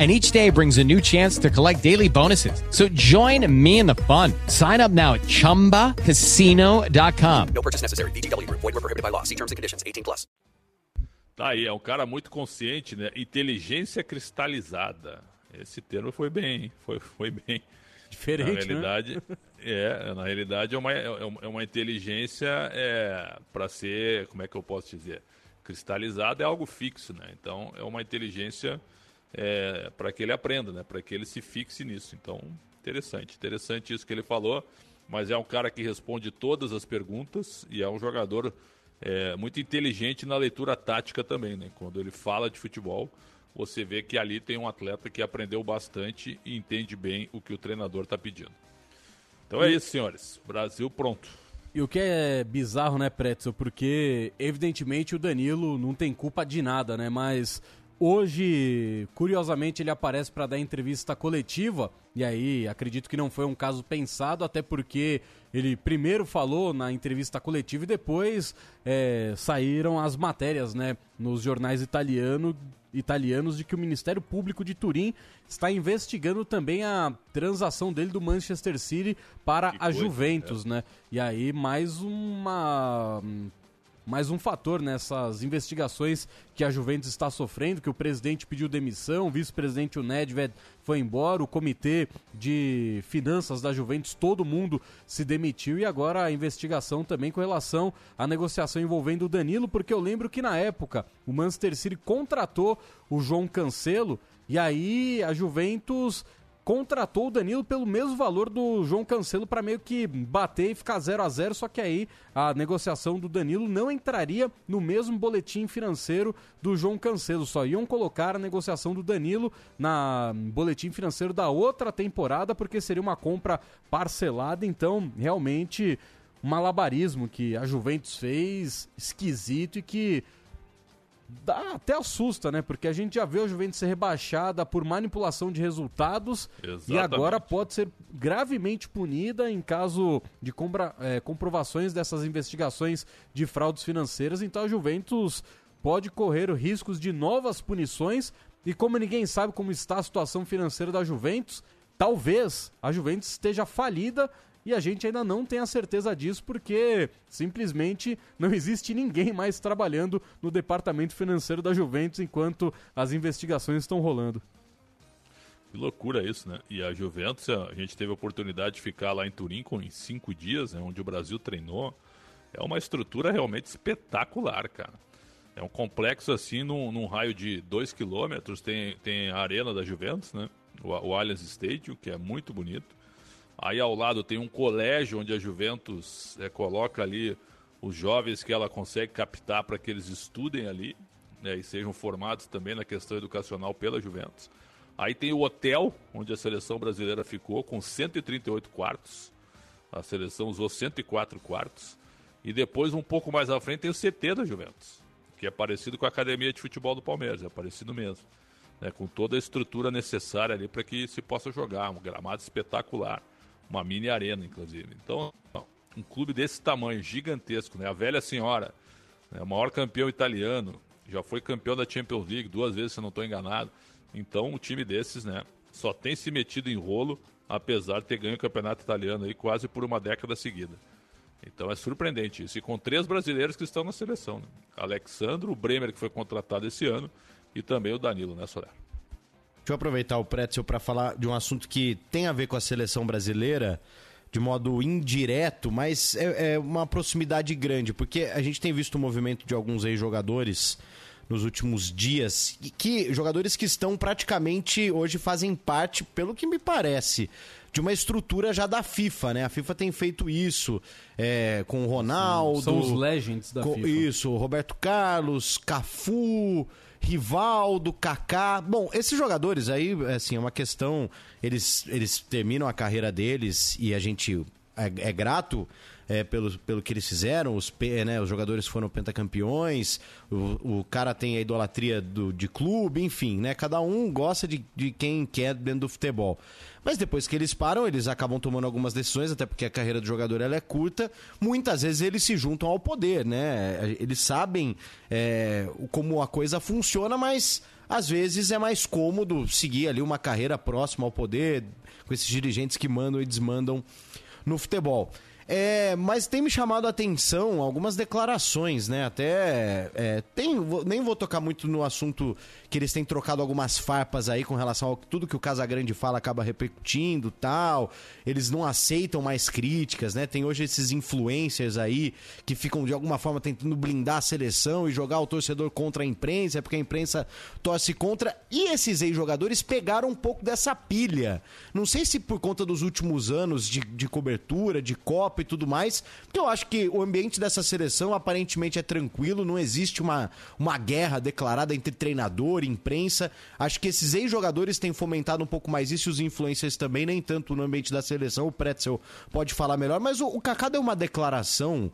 and each day brings a new chance to collect daily bonuses. So join me in the fun. Sign up now at ChumbaCasino.com. No purchase necessary. VGW. Void were prohibited by law. See terms and conditions. 18 plus. Tá aí, é um cara muito consciente, né? Inteligência cristalizada. Esse termo foi bem, foi, foi bem. Diferente, na realidade, né? é, na realidade é uma, é, é uma inteligência é, para ser, como é que eu posso dizer? Cristalizada é algo fixo, né? Então é uma inteligência é, para que ele aprenda, né? Para que ele se fixe nisso. Então, interessante, interessante isso que ele falou. Mas é um cara que responde todas as perguntas e é um jogador é, muito inteligente na leitura tática também, né? Quando ele fala de futebol, você vê que ali tem um atleta que aprendeu bastante e entende bem o que o treinador está pedindo. Então é isso, senhores. Brasil pronto. E o que é bizarro, né, Pretzel? Porque, evidentemente, o Danilo não tem culpa de nada, né? Mas Hoje, curiosamente, ele aparece para dar entrevista coletiva, e aí acredito que não foi um caso pensado, até porque ele primeiro falou na entrevista coletiva e depois é, saíram as matérias né, nos jornais italiano, italianos de que o Ministério Público de Turim está investigando também a transação dele do Manchester City para que a coisa, Juventus, é. né? E aí mais uma mais um fator nessas investigações que a Juventus está sofrendo, que o presidente pediu demissão, o vice-presidente o Nedved foi embora, o comitê de finanças da Juventus, todo mundo se demitiu e agora a investigação também com relação à negociação envolvendo o Danilo, porque eu lembro que na época o Manchester City contratou o João Cancelo e aí a Juventus contratou o Danilo pelo mesmo valor do João Cancelo para meio que bater e ficar 0 a 0 só que aí a negociação do Danilo não entraria no mesmo boletim financeiro do João Cancelo, só iam colocar a negociação do Danilo na boletim financeiro da outra temporada, porque seria uma compra parcelada, então realmente um malabarismo que a Juventus fez, esquisito e que dá até assusta, né? Porque a gente já vê a Juventus ser rebaixada por manipulação de resultados Exatamente. e agora pode ser gravemente punida em caso de compra, é, comprovações dessas investigações de fraudes financeiras. Então a Juventus pode correr riscos de novas punições e como ninguém sabe como está a situação financeira da Juventus, talvez a Juventus esteja falida e a gente ainda não tem a certeza disso porque simplesmente não existe ninguém mais trabalhando no departamento financeiro da Juventus enquanto as investigações estão rolando. Que loucura isso, né? E a Juventus, a gente teve a oportunidade de ficar lá em Turim com, em cinco dias, né, onde o Brasil treinou. É uma estrutura realmente espetacular, cara. É um complexo assim, num, num raio de dois quilômetros, tem, tem a arena da Juventus, né? O, o Allianz Stadium, que é muito bonito. Aí ao lado tem um colégio onde a Juventus é, coloca ali os jovens que ela consegue captar para que eles estudem ali né, e sejam formados também na questão educacional pela Juventus. Aí tem o hotel onde a seleção brasileira ficou com 138 quartos. A seleção usou 104 quartos. E depois, um pouco mais à frente, tem o CT da Juventus, que é parecido com a academia de futebol do Palmeiras, é parecido mesmo. Né, com toda a estrutura necessária ali para que se possa jogar, um gramado espetacular uma mini arena, inclusive. Então, um clube desse tamanho, gigantesco, né? A velha senhora, né? o maior campeão italiano, já foi campeão da Champions League duas vezes, se não estou enganado. Então, um time desses, né? Só tem se metido em rolo, apesar de ter ganho o campeonato italiano aí quase por uma década seguida. Então é surpreendente isso. E com três brasileiros que estão na seleção. Né? Alexandro, o Bremer, que foi contratado esse ano, e também o Danilo, né, Soler? Deixa eu aproveitar o Pretzel para falar de um assunto que tem a ver com a seleção brasileira, de modo indireto, mas é, é uma proximidade grande, porque a gente tem visto o movimento de alguns ex-jogadores nos últimos dias, e que jogadores que estão praticamente hoje fazem parte, pelo que me parece, de uma estrutura já da FIFA, né? A FIFA tem feito isso é, com o Ronaldo. São os legends da com, FIFA. Isso, Roberto Carlos, Cafu, Rivaldo, Kaká. Bom, esses jogadores aí, assim, é uma questão. Eles, eles terminam a carreira deles e a gente é, é grato é, pelo, pelo que eles fizeram. Os, né, os jogadores foram pentacampeões, o, o cara tem a idolatria do, de clube, enfim, né? Cada um gosta de, de quem quer dentro do futebol. Mas depois que eles param, eles acabam tomando algumas decisões, até porque a carreira do jogador ela é curta. Muitas vezes eles se juntam ao poder, né? Eles sabem é, como a coisa funciona, mas às vezes é mais cômodo seguir ali uma carreira próxima ao poder, com esses dirigentes que mandam e desmandam no futebol. É, mas tem me chamado a atenção algumas declarações, né? Até é, tem, nem vou tocar muito no assunto que eles têm trocado algumas farpas aí com relação a tudo que o Casagrande fala acaba repercutindo, tal. Eles não aceitam mais críticas, né? Tem hoje esses influencers aí que ficam de alguma forma tentando blindar a seleção e jogar o torcedor contra a imprensa, porque a imprensa torce contra. E esses ex-jogadores pegaram um pouco dessa pilha. Não sei se por conta dos últimos anos de, de cobertura, de Copa e tudo mais, porque eu acho que o ambiente dessa seleção aparentemente é tranquilo, não existe uma, uma guerra declarada entre treinador e imprensa. Acho que esses ex-jogadores têm fomentado um pouco mais isso, e os influencers também, nem tanto no ambiente da seleção. O Pretzel pode falar melhor, mas o, o Kaká deu uma declaração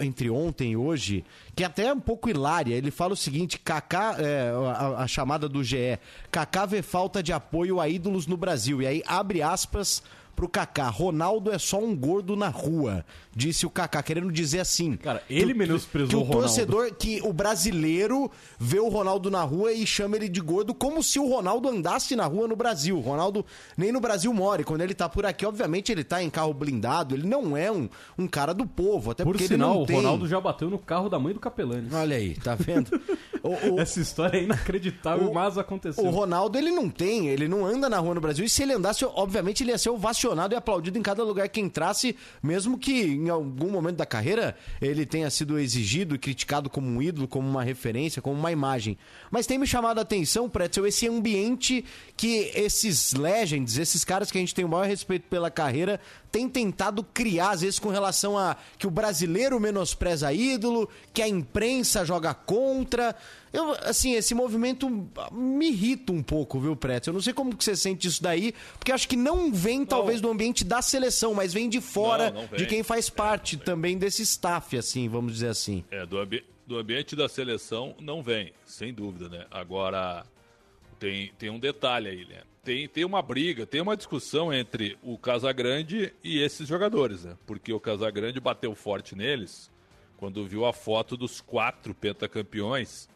entre ontem e hoje, que até é um pouco hilária. Ele fala o seguinte: Kaká, é, a, a chamada do GE, Kaká vê falta de apoio a ídolos no Brasil. E aí abre aspas pro Kaká. Ronaldo é só um gordo na rua, disse o Kaká, querendo dizer assim. Cara, ele menosprezou que o o Ronaldo. torcedor, que o brasileiro vê o Ronaldo na rua e chama ele de gordo como se o Ronaldo andasse na rua no Brasil. O Ronaldo nem no Brasil mora. E quando ele tá por aqui, obviamente ele tá em carro blindado. Ele não é um, um cara do povo, até Por porque sinal, ele não o tem... Ronaldo já bateu no carro da mãe do Capelani. Olha aí, tá vendo? Essa história é inacreditável, mas aconteceu. O Ronaldo, ele não tem, ele não anda na rua no Brasil. E se ele andasse, obviamente, ele ia ser ovacionado e aplaudido em cada lugar que entrasse, mesmo que em algum momento da carreira ele tenha sido exigido e criticado como um ídolo, como uma referência, como uma imagem. Mas tem me chamado a atenção, Pretzel, esse ambiente que esses legends, esses caras que a gente tem o maior respeito pela carreira, tem tentado criar, às vezes, com relação a que o brasileiro menospreza ídolo, que a imprensa joga contra. Eu, assim, esse movimento me irrita um pouco, viu, Preto? Eu não sei como que você sente isso daí, porque acho que não vem, talvez, do ambiente da seleção, mas vem de fora Não, não vem. de quem faz parte também desse staff, assim, vamos dizer assim. É, do, ambi- do ambiente da seleção não vem, sem dúvida, né? Agora, tem, tem um detalhe aí, né? Tem, tem uma briga, tem uma discussão entre o Casagrande e esses jogadores, né? Porque o Casagrande bateu forte neles quando viu a foto dos quatro pentacampeões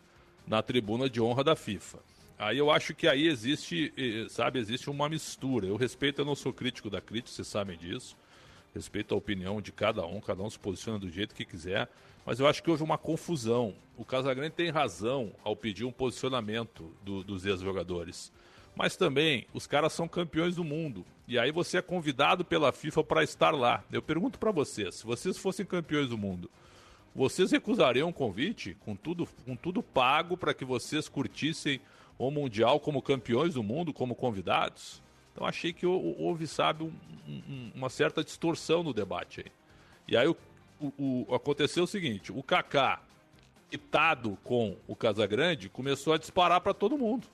na tribuna de honra da FIFA. Aí eu acho que aí existe, sabe, existe uma mistura. Eu respeito, eu não sou crítico da crítica, vocês sabem disso. Respeito a opinião de cada um, cada um se posiciona do jeito que quiser. Mas eu acho que houve uma confusão. O Casagrande tem razão ao pedir um posicionamento do- dos ex-jogadores. Mas também, os caras são campeões do mundo. E aí você é convidado pela FIFA para estar lá. Eu pergunto para vocês, se vocês fossem campeões do mundo, vocês recusariam um convite com tudo, com tudo pago para que vocês curtissem o Mundial como campeões do mundo, como convidados? Então achei que hou- houve, sabe, um- um- uma certa distorção no debate aí. E aí o, o- o- aconteceu o seguinte, o Kaká, itado com o Casagrande, começou a disparar para todo mundo.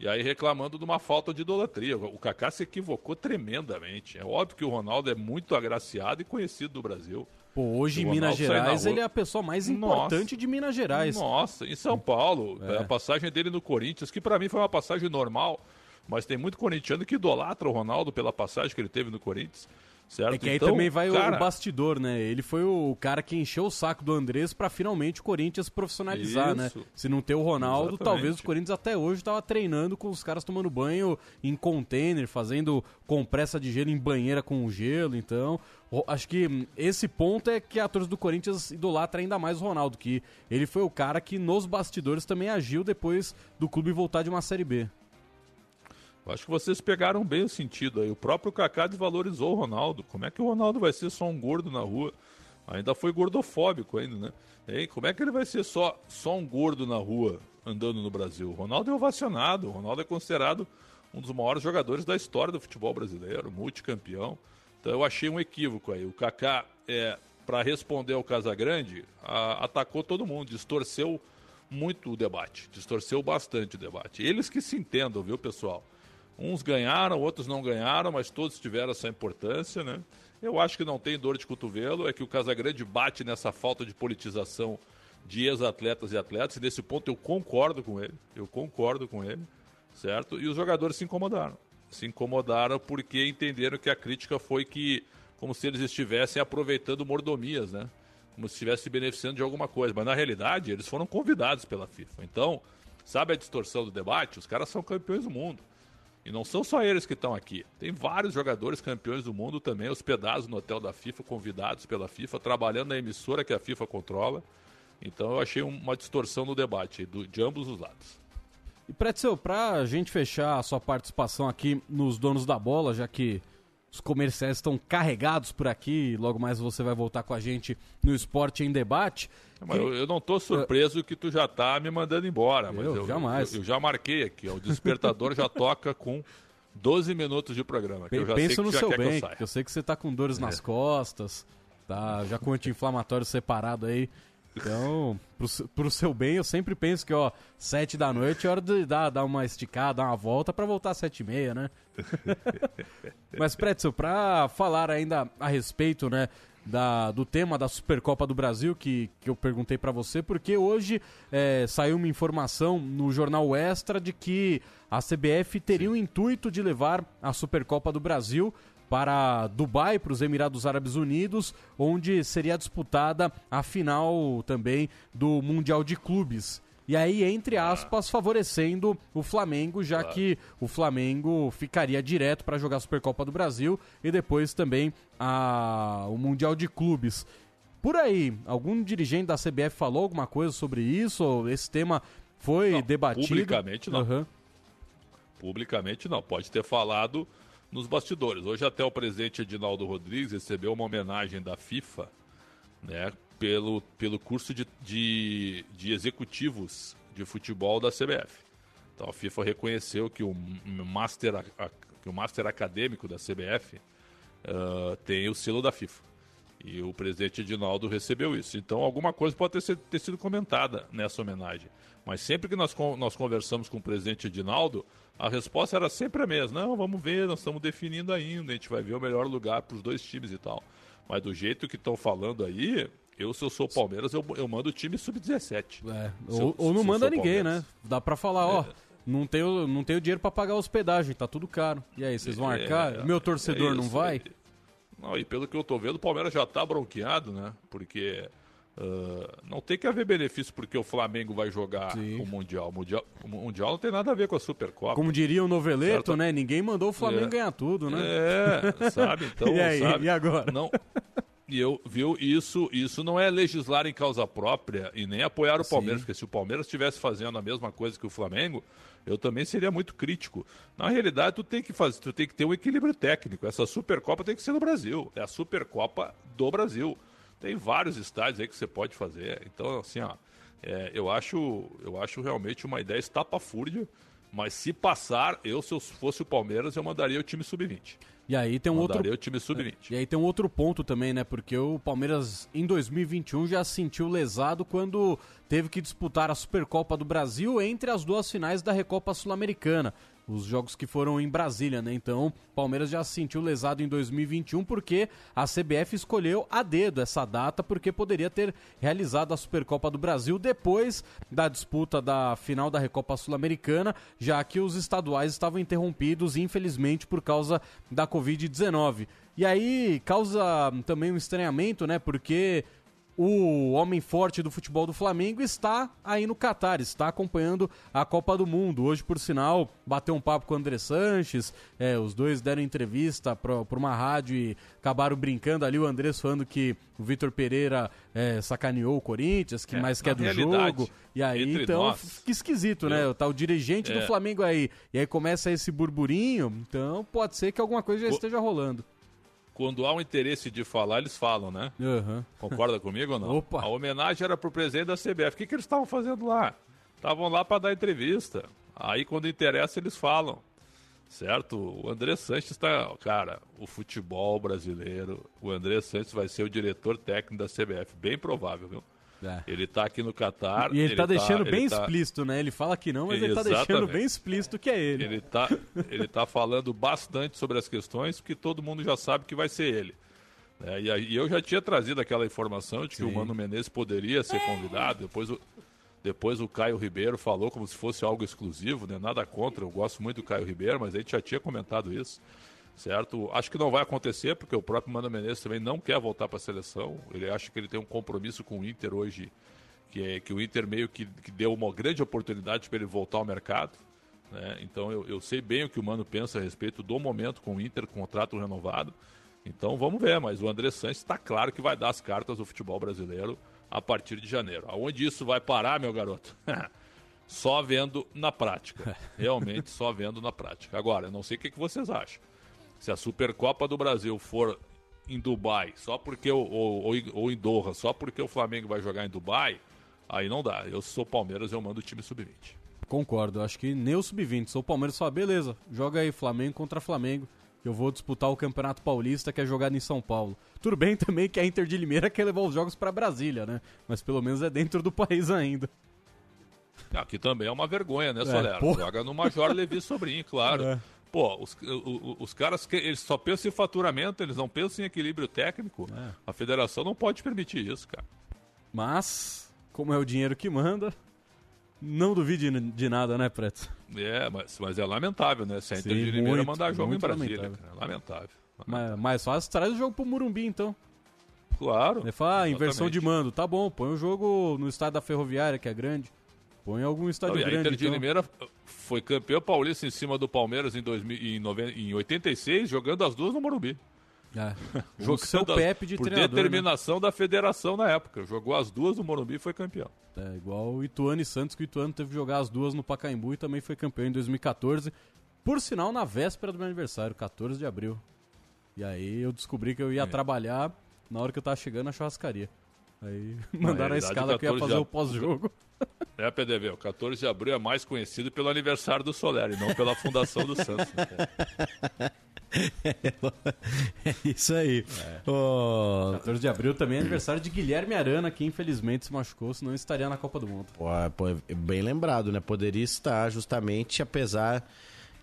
E aí reclamando de uma falta de idolatria. O Kaká se equivocou tremendamente. É óbvio que o Ronaldo é muito agraciado e conhecido do Brasil. Pô, hoje em Minas Gerais ele é a pessoa mais Nossa. importante de Minas Gerais. Nossa, em São Paulo, É. a passagem dele no Corinthians, que pra mim foi uma passagem normal, mas tem muito corintiano que idolatra o Ronaldo pela passagem que ele teve no Corinthians, certo? É que aí Então, também vai o- cara, o bastidor, né? Ele foi o cara que encheu o saco do Andrés pra finalmente o Corinthians profissionalizar, né? Isso. Se não ter o Ronaldo, Exatamente. talvez o Corinthians até hoje tava treinando com os caras tomando banho em container, fazendo compressa de gelo em banheira com gelo. Então, acho que esse ponto é que a torcida do Corinthians idolatra ainda mais o Ronaldo, que ele foi o cara que nos bastidores também agiu depois do clube voltar de uma Série B. Acho que vocês pegaram bem o sentido aí. O próprio Kaká desvalorizou o Ronaldo. Como é que o Ronaldo vai ser só um gordo na rua? Ainda foi gordofóbico ainda, né? Ei, como é que ele vai ser só, só um gordo na rua andando no Brasil? O Ronaldo é ovacionado. O Ronaldo é considerado um dos maiores jogadores da história do futebol brasileiro, multicampeão. Então eu achei um equívoco aí. O Kaká, é, para responder ao Casagrande, a, atacou todo mundo, distorceu muito o debate, distorceu bastante o debate. Eles que se entendam, viu, pessoal? Uns ganharam, outros não ganharam, mas todos tiveram essa importância, né? Eu acho que não tem dor de cotovelo, é que o Casagrande bate nessa falta de politização de ex-atletas e atletas, e nesse ponto eu concordo com ele, eu concordo com ele, certo? E os jogadores se incomodaram. Se incomodaram porque entenderam que a crítica foi que, como se eles estivessem aproveitando mordomias, né? Como se estivessem se beneficiando de alguma coisa. Mas na realidade, eles foram convidados pela FIFA. Então, sabe a distorção do debate? Os caras são campeões do mundo. E não são só eles que estão aqui. Tem vários jogadores campeões do mundo também, hospedados no hotel da FIFA, convidados pela FIFA, trabalhando na emissora que a FIFA controla. Então eu achei uma distorção no debate de ambos os lados. E Pretzel, pra gente fechar a sua participação aqui nos Donos da Bola, já que os comerciais estão carregados por aqui, logo mais você vai voltar com a gente no Esporte em Debate. Mas eu, eu não estou surpreso que tu já tá me mandando embora. Mas eu, eu jamais. Eu, eu, já marquei aqui, ó, o despertador já toca com 12 minutos de programa. Que eu já Pensa sei no que seu bem, que eu eu sei que você tá com dores nas costas, tá já com anti-inflamatório separado aí. Então, pro, pro seu bem, eu sempre penso que, ó, sete da noite é hora de dar, dar uma esticada, dar uma volta pra voltar às sete e meia, né? Mas, Pretzel, pra falar ainda a respeito, né, da, do tema da Supercopa do Brasil, que, que eu perguntei pra você, porque hoje é, saiu uma informação no Jornal Extra de que a CBF teria o intuito de levar a Supercopa do Brasil para Dubai, para os Emirados Árabes Unidos, onde seria disputada a final também do Mundial de Clubes. E aí, entre aspas, favorecendo o Flamengo, já que o Flamengo ficaria direto para jogar a Supercopa do Brasil e depois também a, o Mundial de Clubes. Por aí, algum dirigente da CBF falou alguma coisa sobre isso? Ou Esse tema foi debatido? Publicamente não. Aham. Publicamente não, pode ter falado nos bastidores. Hoje até o presidente Edinaldo Rodrigues recebeu uma homenagem da FIFA, né, pelo, pelo curso de, de, de executivos de futebol da CBF. Então a FIFA reconheceu que o master, que o master acadêmico da CBF ah, tem o selo da FIFA. E o presidente Edinaldo recebeu isso. Então alguma coisa pode ter, sido- ter sido comentada nessa homenagem. Mas sempre que nós, nós conversamos com o presidente Edinaldo, a resposta era sempre a mesma. Não, vamos ver, nós estamos definindo ainda, a gente vai ver o melhor lugar para os dois times e tal. Mas do jeito que estão falando aí, eu, se eu sou Palmeiras, eu, eu mando o time sub-17. É, ou, eu- ou não manda ninguém, Palmeiras. né? Dá pra falar, ó, É. não tenho, não tenho dinheiro pra pagar a hospedagem, tá tudo caro. E aí, vocês vão arcar? É, Meu torcedor é não vai? é- Não, e pelo que eu tô vendo, o Palmeiras já tá bronqueado, né? Porque ah, não tem que haver benefício porque o Flamengo vai jogar o Mundial. O Mundial. O Mundial não tem nada a ver com a Supercopa. Como diria o Noveleto, Certo. né? Ninguém mandou o Flamengo É. ganhar tudo, né? É, sabe? Então, e aí, sabe? e agora? Não. E eu, viu, isso, isso não é legislar em causa própria e nem apoiar o Palmeiras, porque se o Palmeiras estivesse fazendo a mesma coisa que o Flamengo, eu também seria muito crítico. Na realidade, tu tem que fazer, tu tem que ter um equilíbrio técnico. Essa Supercopa tem que ser no Brasil. É a Supercopa do Brasil. Tem vários estádios aí que você pode fazer. Então, assim, ó, é, eu acho, eu acho realmente uma ideia estapafúrdia. Mas se passar, eu, se eu fosse o Palmeiras, eu mandaria o time sub-20. E aí tem um outro. Mandaria o time sub-20. E aí tem um outro ponto também, né? Porque o Palmeiras em 2021 já se sentiu lesado quando teve que disputar a Supercopa do Brasil entre as duas finais da Recopa Sul-Americana. Os jogos que foram em Brasília, né? Então, Palmeiras já se sentiu lesado em 2021 porque a CBF escolheu a dedo essa data porque poderia ter realizado a Supercopa do Brasil depois da disputa da final da Recopa Sul-Americana, já que os estaduais estavam interrompidos, infelizmente, por causa da Covid-19. E aí causa também um estranhamento, né? Porque o homem forte do futebol do Flamengo está aí no Catar, está acompanhando a Copa do Mundo. Hoje, por sinal, bateu um papo com o André Sanches, é, os dois deram entrevista para uma rádio e acabaram brincando ali. O Andrés falando que o Vitor Pereira é, sacaneou o Corinthians, que É, mais quer do realidade, jogo. E aí, então, nós, fica esquisito, né? Tá o dirigente do É. Flamengo aí. E aí começa esse burburinho, então pode ser que alguma coisa já O- esteja rolando. Quando há um interesse de falar, eles falam, né? Concorda comigo ou não? Opa. A homenagem era pro presidente da CBF. O que, que eles estavam fazendo lá? Estavam lá para dar entrevista. Aí, quando interessa, eles falam. Certo? O André Sanches está. Cara, o futebol brasileiro. O André Sanches vai ser o diretor técnico da CBF. Bem provável, viu? Ele tá aqui no Catar. E ele, tá deixando ele bem tá- explícito, né? Ele fala que não, mas ele tá deixando Exatamente. bem explícito que é ele. Ele tá, ele tá falando bastante sobre as questões, porque todo mundo já sabe que vai ser ele. né? e, aí- eu já tinha trazido aquela informação de que o Sim. Mano Menezes poderia ser convidado. Depois o, depois o Caio Ribeiro falou como se fosse algo exclusivo, né? nada contra. Eu gosto muito do Caio Ribeiro, mas a gente já tinha comentado isso. Certo? Acho que não vai acontecer, porque o próprio Mano Menezes também não quer voltar para a seleção. Ele acha que ele tem um compromisso com o Inter hoje, que é que o Inter meio que, que deu uma grande oportunidade para ele voltar ao mercado. né? Então eu, eu sei bem o que o Mano pensa a respeito do momento com o Inter, contrato renovado. Então vamos ver, mas o André Santos está claro que vai dar as cartas do futebol brasileiro a partir de janeiro. Aonde isso vai parar, meu garoto? só vendo na prática. Realmente só vendo na prática. Agora, eu não sei o que vocês acham. Se a Supercopa do Brasil for em Dubai, só porque o, ou, ou, em- ou em Doha, só porque o Flamengo vai jogar em Dubai, aí não dá. Eu sou Palmeiras, eu mando o time sub-20. Concordo, acho que nem o sub-20. Sou o Palmeiras só, beleza, joga aí Flamengo contra Flamengo. Eu vou disputar o Campeonato Paulista que é jogado em São Paulo. Tudo bem também que a Inter de Limeira quer levar os jogos pra Brasília, né? Mas pelo menos é dentro do país ainda. Aqui também é uma vergonha, né, É, Solero? porra. Joga no Major Levi Sobrinho, claro. É. Pô, os, o- o- os caras eles só pensam em faturamento, eles não pensam em equilíbrio técnico. É. A federação não pode permitir isso, cara. Mas, como é o dinheiro que manda, não duvide de nada, né, Preto? É, mas, mas é lamentável, né? Se a Inter Sim, de Limeira mandar jogo em Brasília, lamentável. cara. É lamentável. Mas, mais fácil, traz o jogo pro Murumbi, então. Claro. Ele fala, ah, inversão de mando. Tá bom, põe o jogo no estádio da Ferroviária, que é grande. Põe algum estádio Não, e a grande, Inter de então. Limeira foi campeão paulista em cima do Palmeiras em, 2000, em, noven- em 86, jogando as duas no Morumbi. É. O Jogando seu as- Pepe de por treinador, né? determinação da federação na época. Jogou as duas no Morumbi e foi campeão. É, igual o Ituano e Santos, que o Ituano teve que jogar as duas no Pacaembu e também foi campeão em 2014. Por sinal, na véspera do meu aniversário, 14 de abril. E aí eu descobri que eu É. ia trabalhar na hora que eu tava chegando na churrascaria. Aí mandaram a escala que eu ia 14 fazer de o pós-jogo. É, PDV, o 14 de abril é mais conhecido pelo aniversário do Soler e não pela fundação do Santos. É isso aí. Ô, 14 de abril também é aniversário de Guilherme Arana, que infelizmente se machucou, senão estaria na Copa do Mundo. Pô, pô, é bem lembrado, né? Poderia estar justamente apesar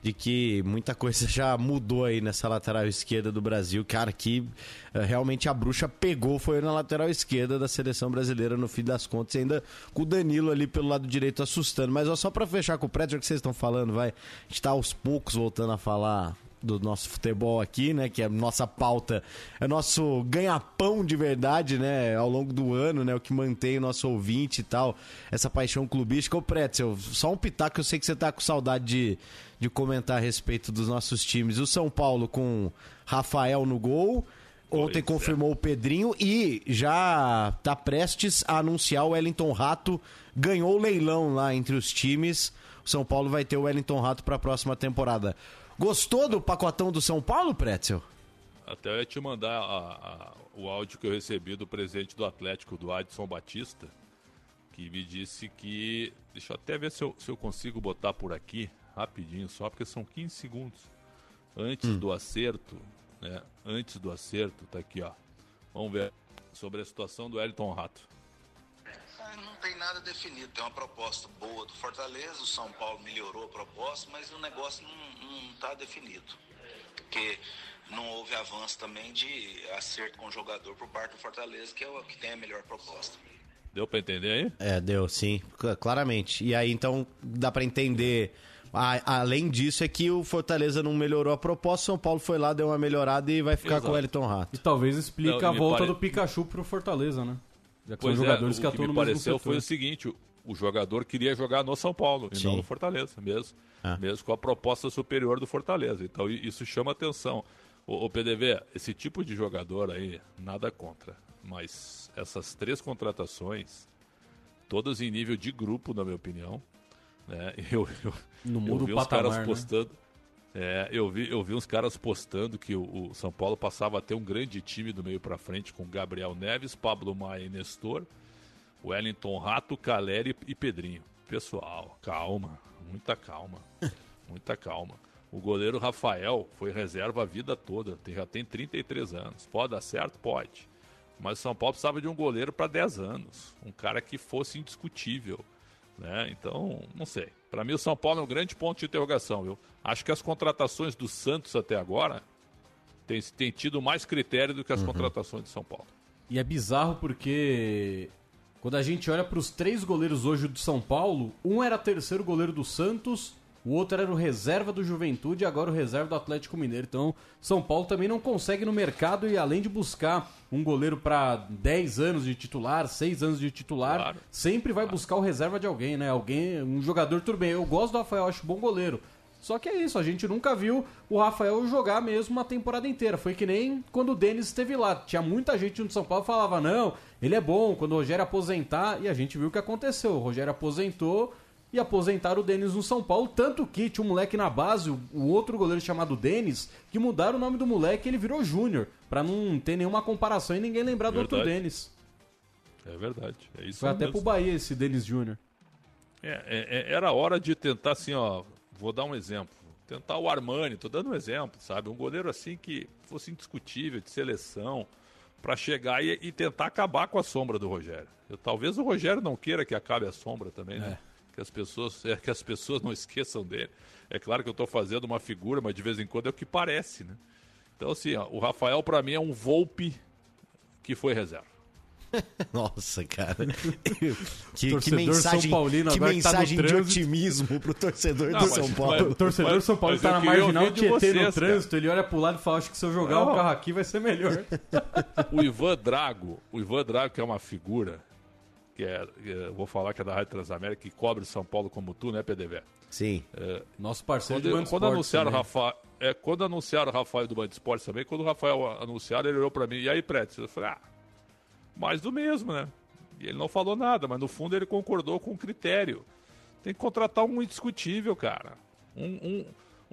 de que muita coisa já mudou aí nessa lateral esquerda do Brasil. Cara, que eh, realmente a bruxa pegou foi na lateral esquerda da seleção brasileira no fim das contas, ainda com o Danilo ali pelo lado direito assustando. Mas ó, só pra fechar com o prédio, que vocês estão falando, vai, a gente tá aos poucos voltando a falar do nosso futebol aqui, né? Que é nossa pauta, é nosso ganha-pão de verdade, né? Ao longo do ano, né? O que mantém o nosso ouvinte e tal, essa paixão clubística. Ô, Pretzel, só um pitaco, eu sei que você tá com saudade de, de comentar a respeito dos nossos times. O São Paulo com Rafael no gol. Ontem confirmou o Pedrinho e já tá prestes a anunciar o Wellington Rato. Ganhou o leilão lá entre os times. O São Paulo vai ter o Wellington Rato para a próxima temporada. Gostou do pacotão do São Paulo, Pretzel? Até eu ia te mandar a- a- o áudio que eu recebi do presidente do Atlético, do Adson Batista, que me disse que. Deixa eu até ver se eu, se eu consigo botar por aqui, rapidinho só, porque são 15 segundos. Antes do acerto, né? Antes do acerto, tá aqui, ó. Vamos ver sobre a situação do Elton Rato. Não tem nada definido. Tem uma proposta boa do Fortaleza, o São Paulo melhorou a proposta, mas o negócio não está definido. Porque não houve avanço também de acerto com o jogador por parte do Fortaleza, que é o que tem a melhor proposta. Deu pra entender aí? É, deu, sim, cl- claramente. E aí, então, dá pra entender. A- além disso, é que o Fortaleza não melhorou a proposta, o São Paulo foi lá, deu uma melhorada e vai ficar Exato. com o Wellington Rato. E talvez explique Não, a volta pare- do Pikachu pro Fortaleza, né? Já que Pois são é, jogadores o que que atuam me no mesmo pareceu setor. foi o seguinte, o, jogador queria jogar no São Paulo e Sim. não no Fortaleza, mesmo, Ah. mesmo com a proposta superior do Fortaleza. Então isso chama atenção. O, o PDV, esse tipo de jogador aí, nada contra, mas essas três contratações, todas em nível de grupo, na minha opinião, né? Eu, eu, Não eu muda vi patamar, caras né? postando. É, eu vi, eu vi uns caras postando que o, o São Paulo passava a ter um grande time do meio pra frente com Gabriel Neves, Pablo Maia e Nestor, Wellington Rato, Caleri e Pedrinho. Pessoal, calma, muita calma, muita calma. O goleiro Rafael foi reserva a vida toda, tem- já tem 33 anos. Pode dar certo? Pode. Mas o São Paulo precisava de um goleiro para 10 anos, um cara que fosse indiscutível. Né? Então, não sei. Para mim, o São Paulo é um grande ponto de interrogação. Viu? Acho que as contratações do Santos até agora têm, têm tido mais critério do que as contratações de São Paulo. E é bizarro porque quando a gente olha para os três goleiros hoje do São Paulo, um era terceiro goleiro do Santos, o outro era o reserva do Juventude e agora o reserva do Atlético Mineiro. Então, São Paulo também não consegue no mercado e além de buscar um goleiro para 10 anos de titular, 6 anos de titular, Claro. sempre vai buscar o reserva de alguém, né? Alguém, um jogador tudo bem. Eu gosto do Rafael, acho bom goleiro. Só que é isso, a gente nunca viu o Rafael jogar mesmo uma temporada inteira. Foi que nem quando o Denis esteve lá. Tinha muita gente no São Paulo que falava, não, ele é bom, quando o Rogério aposentar, e a gente viu o que aconteceu. O Rogério aposentou e aposentaram o Denis no São Paulo, tanto que tinha um moleque na base, o- outro goleiro chamado Denis, que mudaram o nome do moleque e ele virou Júnior, pra não ter nenhuma comparação e ninguém lembrar do outro. Denis. É verdade. É isso Foi até mesmo. pro Bahia esse Denis Júnior. É, é, é, era hora de tentar assim, ó. Vou dar um exemplo. Tentar o Armani, tô dando um exemplo, sabe? Um goleiro assim que fosse indiscutível, de seleção, pra chegar e, e tentar acabar com a sombra do Rogério. Eu, talvez o Rogério não queira que acabe a sombra também, né? Que as pessoas, é, que as pessoas não esqueçam dele. É claro que eu tô fazendo uma figura, mas de vez em quando é o que parece, né? Então, assim, ó, o Rafael pra mim é um Volpe que foi reserva. Nossa, cara. que, que mensagem, São Paulino que tá no mensagem de trânsito. otimismo pro torcedor Não, do mas- São mas- Paulo. O torcedor Mas- São Paulo mas tá na marginal Tietê no vocês, cara. trânsito, ele olha pro lado e fala, acho que se eu jogar Não. o carro aqui vai ser melhor. o Ivan Drago, o Ivan Drago que é uma figura, que é, é- eu vou falar que é da Rádio Transamérica, que cobre São Paulo como tu, né, PDV? Sim. Nosso parceiro de Quando, Band quando anunciaram. Rafael, é, quando anunciaram o Rafael do Band Esportes também, quando o Rafael anunciaram, ele olhou pra mim, e aí, Pretz? Eu falei, ah, mais do mesmo, né? E ele não falou nada, mas no fundo ele concordou com o critério. Tem que contratar um indiscutível, cara. Um, um,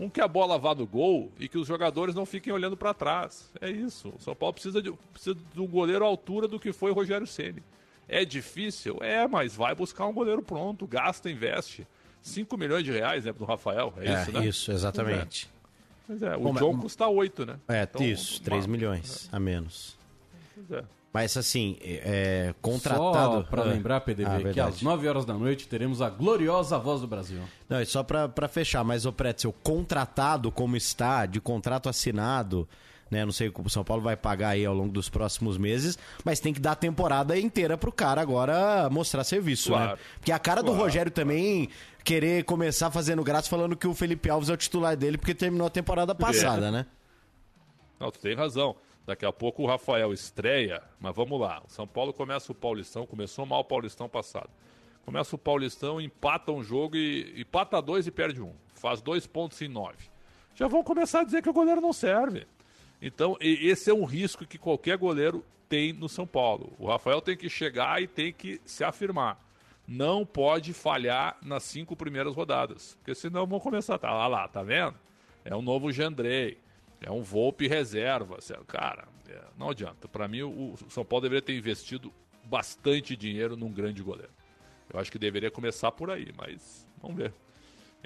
um que a bola vá no gol e que os jogadores não fiquem olhando pra trás. É isso. O São Paulo precisa de, precisa de um goleiro à altura do que foi o Rogério Ceni. É difícil? É, mas vai buscar um goleiro pronto, gasta, investe. 5 milhões de reais, né, pro Rafael. É, É, isso, né? isso, exatamente. Pois é, o Bom, John mas- custa 8, né? É, Então, isso, 3 uma- milhões a menos. Pois é. Mas assim, é, contratado. Só pra Ah, lembrar, PDV, ah, que verdade. às 9 horas da noite teremos a gloriosa Voz do Brasil. Não, é só pra, pra fechar, mas o Pretzel, contratado como está, de contrato assinado, né? Não sei o que o São Paulo vai pagar aí ao longo dos próximos meses, mas tem que dar a temporada inteira pro cara agora mostrar serviço, né? Claro. Porque a cara do Claro, Rogério também querer começar fazendo graça falando que o Felipe Alves é o titular dele porque terminou a temporada passada, né? Não, tu tem razão. Daqui a pouco o Rafael estreia, mas vamos lá. O São Paulo começa o Paulistão, começou mal o Paulistão passado. Começa o Paulistão, empata um jogo e empata dois e perde um. Faz dois pontos em nove. Já vão começar a dizer que o goleiro não serve. Então, esse é um risco que qualquer goleiro tem no São Paulo. O Rafael tem que chegar e tem que se afirmar. Não pode falhar nas cinco primeiras rodadas. Porque senão vão começar. Tá lá, lá, tá vendo? É um novo Jandrei. É um Volpe reserva. Cara, é, não adianta. Para mim, o São Paulo deveria ter investido bastante dinheiro num grande goleiro. Eu acho que deveria começar por aí, mas vamos ver.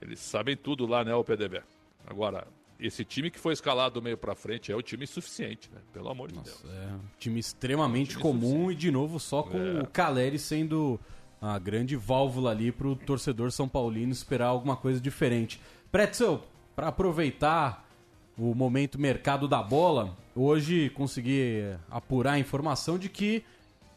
Eles sabem tudo lá, né, o PDB. Agora, esse time que foi escalado do meio pra frente é o time suficiente, né? Pelo amor de Deus. É um time extremamente time comum e de novo só com É. o Caleri sendo a grande válvula ali pro torcedor são paulino esperar alguma coisa diferente. Pretzel, para aproveitar o momento mercado da bola, hoje consegui apurar a informação de que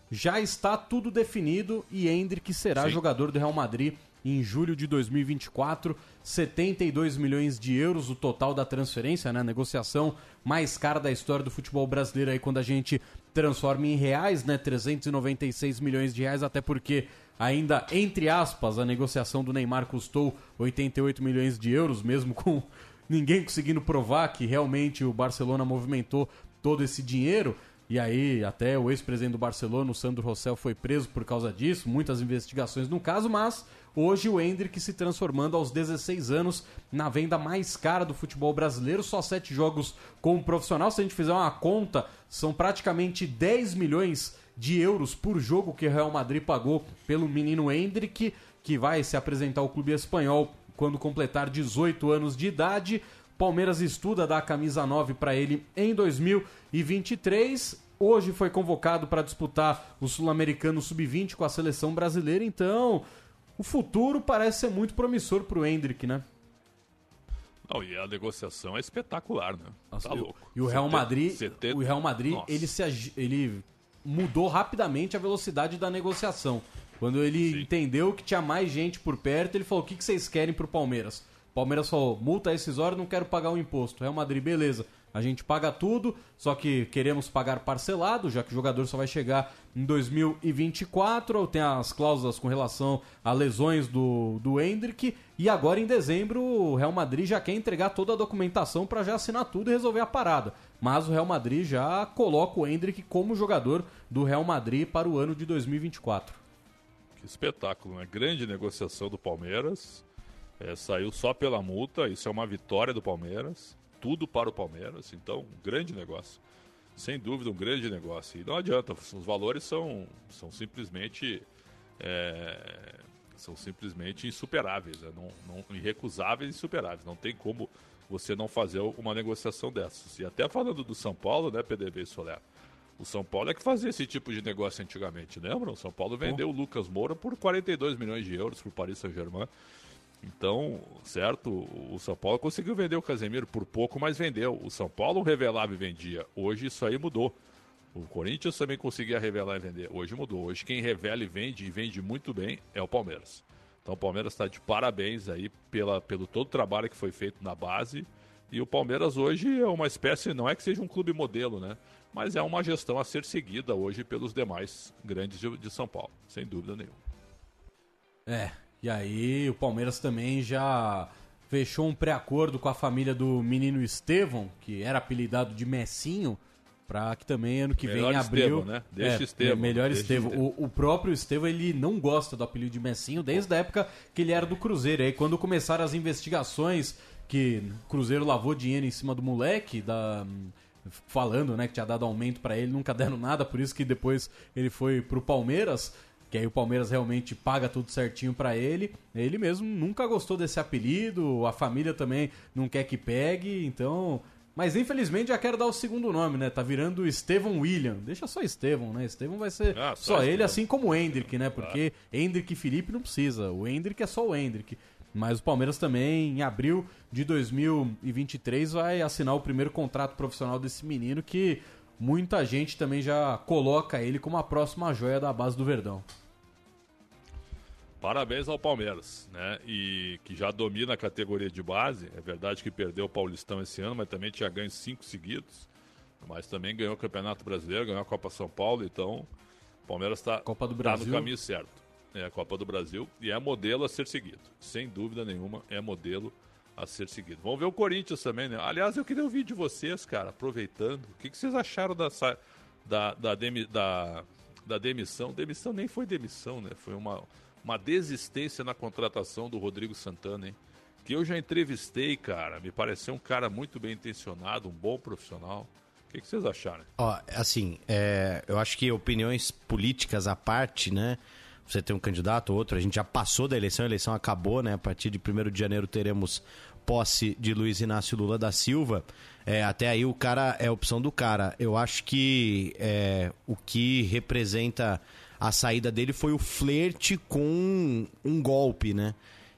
já está tudo definido e Hendrick será Sim. jogador do Real Madrid em julho de 2024. 72 milhões de euros o total da transferência, né? Negociação mais cara da história do futebol brasileiro aí quando a gente transforma em reais, né? 396 milhões de reais, até porque ainda, entre aspas, a negociação do Neymar custou 88 milhões de euros, mesmo com ninguém conseguindo provar que realmente o Barcelona movimentou todo esse dinheiro. E aí, até o ex-presidente do Barcelona, o Sandro Rossell, foi preso por causa disso, muitas investigações no caso, mas hoje o Hendrick se transformando aos 16 anos na venda mais cara do futebol brasileiro, só sete jogos como profissional. Se a gente fizer uma conta, são praticamente 10 milhões de euros por jogo que o Real Madrid pagou pelo menino Hendrick, que vai se apresentar ao clube espanhol quando completar 18 anos de idade. Palmeiras estuda dar a camisa 9 para ele em 2023. Hoje foi convocado para disputar o Sul-Americano Sub-20 com a seleção brasileira, então o futuro parece ser muito promissor para o Hendrick, né? Não, e a negociação é espetacular, né? Nossa, tá louco. E o Real Madrid, o Real Madrid, ele se ele mudou rapidamente a velocidade da negociação. Quando ele Sim. entendeu que tinha mais gente por perto, ele falou: "O que, que vocês querem pro Palmeiras?" Palmeiras falou: multa esses horas, não quero pagar o imposto. Real Madrid, beleza. A gente paga tudo, só que queremos pagar parcelado, já que o jogador só vai chegar em 2024. Tem as cláusulas com relação a lesões do, do Hendrick. E agora em dezembro o Real Madrid já quer entregar toda a documentação para já assinar tudo e resolver a parada. Mas o Real Madrid já coloca o Hendrick como jogador do Real Madrid para o ano de 2024. Que espetáculo, né? Grande negociação do Palmeiras. É, saiu só pela multa, isso é uma vitória do Palmeiras. Tudo para o Palmeiras, então, um grande negócio. Sem dúvida, um grande negócio. E não adianta, os valores são, são simplesmente. É, são simplesmente insuperáveis, né? não, não, irrecusáveis e insuperáveis. Não tem como você não fazer uma negociação dessas. E até falando do São Paulo, né, PDB e Soler? O São Paulo é que fazia esse tipo de negócio antigamente, lembram? O São Paulo vendeu o Lucas Moura por 42 milhões de euros para o Paris Saint-Germain. Então, certo, o São Paulo conseguiu vender o Casemiro por pouco, mas vendeu. O São Paulo revelava e vendia. Hoje isso aí mudou. O Corinthians também conseguia revelar e vender. Hoje mudou. Hoje quem revela e vende, e vende muito bem, é o Palmeiras. Então o Palmeiras está de parabéns aí pela, pelo todo o trabalho que foi feito na base. E o Palmeiras hoje é uma espécie, não é que seja um clube modelo, né? Mas é uma gestão a ser seguida hoje pelos demais grandes de, de São Paulo, sem dúvida nenhuma. É, e aí o Palmeiras também já fechou um pré-acordo com a família do menino Estevão, que era apelidado de Messinho, para que também ano que melhor vem abril. Estevão, né? Deixa é, Estevão. Melhor deixa Estevão. O, o, próprio Estevão ele não gosta do apelido de Messinho desde a época que ele era do Cruzeiro. Aí quando começaram as investigações que o Cruzeiro lavou dinheiro em cima do moleque, da falando, né, que tinha dado aumento para ele, nunca deram nada, por isso que depois ele foi pro Palmeiras que aí o Palmeiras realmente paga tudo certinho para ele. Ele mesmo nunca gostou desse apelido, a família também não quer que pegue, então. Mas infelizmente já quero dar o segundo nome, né? Tá virando Estevão William. Deixa só Estevão, né? Estevão vai ser ah, só, só ele, assim como o Hendrick, né? Porque claro. Hendrick e Felipe não precisa. O Hendrick é só o Hendrick. Mas o Palmeiras também, em abril de 2023, vai assinar o primeiro contrato profissional desse menino que muita gente também já coloca ele como a próxima joia da base do Verdão. Parabéns ao Palmeiras, né? E que já domina a categoria de base. É verdade que perdeu o Paulistão esse ano, mas também tinha ganho cinco seguidos. Mas também ganhou o Campeonato Brasileiro, ganhou a Copa São Paulo, então o Palmeiras está tá no caminho certo. É a Copa do Brasil e é modelo a ser seguido. Sem dúvida nenhuma, é modelo a ser seguido. Vamos ver o Corinthians também, né? Aliás, eu queria ouvir de vocês, cara, aproveitando. O que, que vocês acharam da, da, da, demi, da, da demissão? Demissão nem foi demissão, né? Foi uma uma desistência na contratação do Rodrigo Santana, hein? Que eu já entrevistei, cara. Me pareceu um cara muito bem intencionado, um bom profissional. O que, que vocês acharam? Ó, assim, é, eu acho que opiniões políticas à parte, né? Você tem um candidato, outro, a gente já passou da eleição, a eleição acabou, né? A partir de 1 de janeiro teremos posse de Luiz Inácio Lula da Silva. É, até aí o cara é a opção do cara. Eu acho que é, o que representa a saída dele foi o flerte com um golpe, né?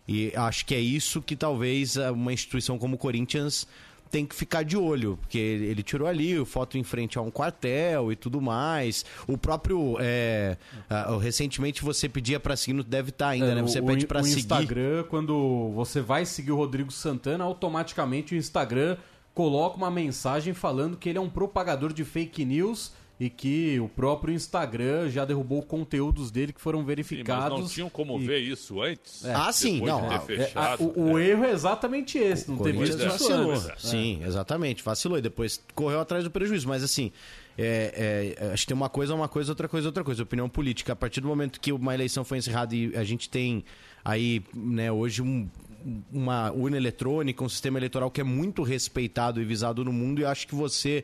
E acho que é isso que talvez uma instituição como o Corinthians tem que ficar de olho, porque ele tirou ali foto em frente a um quartel e tudo mais. O próprio. É, recentemente você pedia para seguir, não deve estar tá ainda, é, né? Você o, pede para seguir. Instagram, quando você vai seguir o Rodrigo Santana, automaticamente o Instagram coloca uma mensagem falando que ele é um propagador de fake news e que o próprio Instagram já derrubou conteúdos dele que foram Sim, verificados. mas não tinham como e- ver isso antes? É. Ah, sim, não. de ter ah, fechado? O, o erro é exatamente esse, não ter Corinthians visto isso vacilou. antes. Sim, exatamente, vacilou e depois correu atrás do prejuízo. Mas assim, é, é, acho que tem uma coisa, uma coisa, outra coisa, outra coisa. Opinião política. A partir do momento que uma eleição foi encerrada e a gente tem aí, né, hoje um- uma urna eletrônica, um sistema eleitoral que é muito respeitado e visado no mundo, e acho que você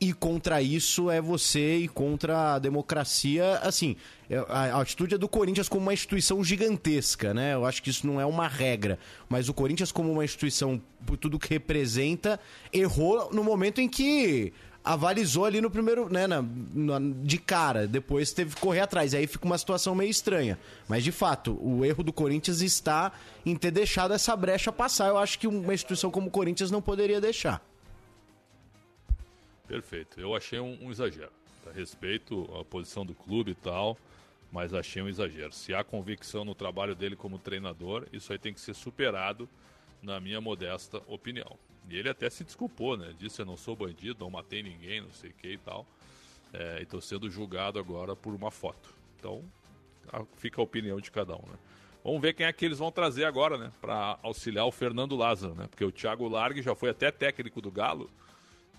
ir contra isso é você ir contra a democracia, assim, é, a a atitude é do Corinthians como uma instituição gigantesca, né? Eu acho que isso não é uma regra, mas o Corinthians como uma instituição, por tudo que representa, errou no momento em que avalizou ali no primeiro, né, na- na- de cara, depois teve que correr atrás, aí fica uma situação meio estranha. Mas de fato, o erro do Corinthians está em ter deixado essa brecha passar. Eu acho que uma instituição como o Corinthians não poderia deixar. Perfeito. Eu achei um, um exagero. Tá? Respeito a posição do clube e tal, mas achei um exagero. Se há convicção no trabalho dele como treinador, isso aí tem que ser superado, na minha modesta opinião. E ele até se desculpou, né? Disse: Eu não sou bandido, não matei ninguém, não sei o que e tal. É, e estou sendo julgado agora por uma foto. Então, a- fica a opinião de cada um, né? Vamos ver quem é que eles vão trazer agora, né? Para auxiliar o Fernando Lázaro, né? Porque o Thiago Largue já foi até técnico do Galo.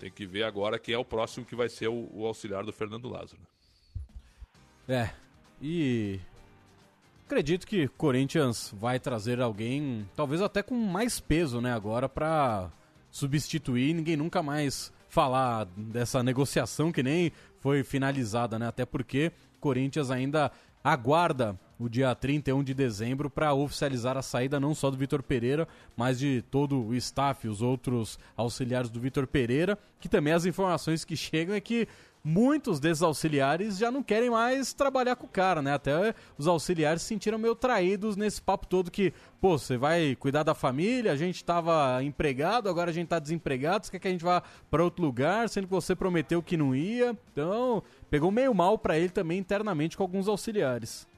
Tem que ver agora quem é o próximo que vai ser o, o auxiliar do Fernando Lázaro. né? É. E acredito que Corinthians vai trazer alguém, talvez até com mais peso, né, agora pra substituir, ninguém nunca mais falar dessa negociação que nem foi finalizada, né? Até porque Corinthians ainda aguarda o dia 31 de dezembro para oficializar a saída não só do Vitor Pereira, mas de todo o staff, os outros auxiliares do Vitor Pereira, que também as informações que chegam é que muitos desses auxiliares já não querem mais trabalhar com o cara, né? Até os auxiliares se sentiram meio traídos nesse papo todo que, pô, você vai cuidar da família, a gente tava empregado, agora a gente tá desempregado, você quer que a gente vá para outro lugar, sendo que você prometeu que não ia. Então, pegou meio mal para ele também internamente com alguns auxiliares.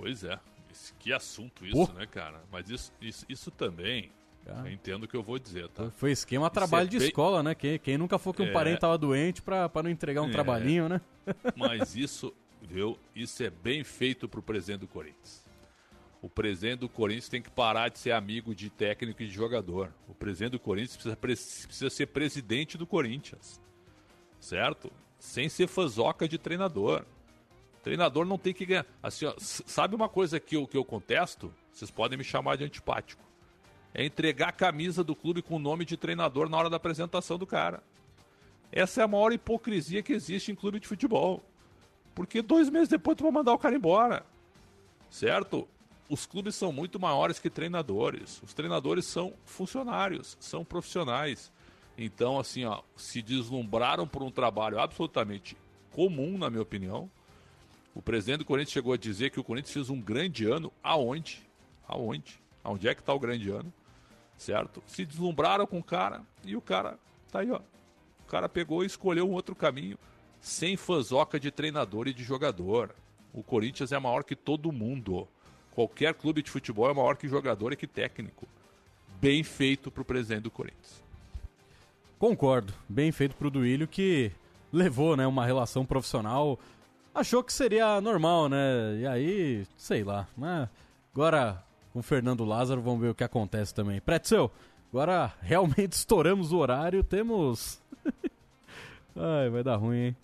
Pois é. Esse- que assunto isso, Pô. né, cara? Mas isso, isso, isso também, eu entendo o que eu vou dizer, tá? Foi esquema Isso trabalho é de bem- escola, né? Quem, quem nunca foi que um É. parente tava doente pra, pra não entregar um É. trabalhinho, né? Mas isso, viu? Isso é bem feito pro presidente do Corinthians. O presidente do Corinthians tem que parar de ser amigo de técnico e de jogador. O presidente do Corinthians precisa, pre- precisa ser presidente do Corinthians. Certo? Sem ser fazoca de treinador. Treinador não tem que ganhar. Assim, ó, sabe uma coisa que eu, que eu contesto? Vocês podem me chamar de antipático. É entregar a camisa do clube com o nome de treinador na hora da apresentação do cara. Essa é a maior hipocrisia que existe em clube de futebol. Porque dois meses depois tu vai mandar o cara embora. Certo? Os clubes são muito maiores que treinadores. Os treinadores são funcionários, são profissionais. Então, assim, ó, se deslumbraram por um trabalho absolutamente comum, na minha opinião. O presidente do Corinthians chegou a dizer que o Corinthians fez um grande ano. Aonde? Aonde? Aonde é que está o grande ano? Certo? Se deslumbraram com o cara e o cara tá aí, ó. O cara pegou e escolheu um outro caminho sem fanzoca de treinador e de jogador. O Corinthians é maior que todo mundo. Qualquer clube de futebol é maior que jogador e que técnico. Bem feito pro presidente do Corinthians. Concordo. Bem feito pro Duílio que levou, né, uma relação profissional. Achou que seria normal, né? E aí, sei lá. Né? Agora, com o Fernando Lázaro, vamos ver o que acontece também. Pretzel, agora realmente estouramos o horário. Temos. Ai, vai dar ruim, hein?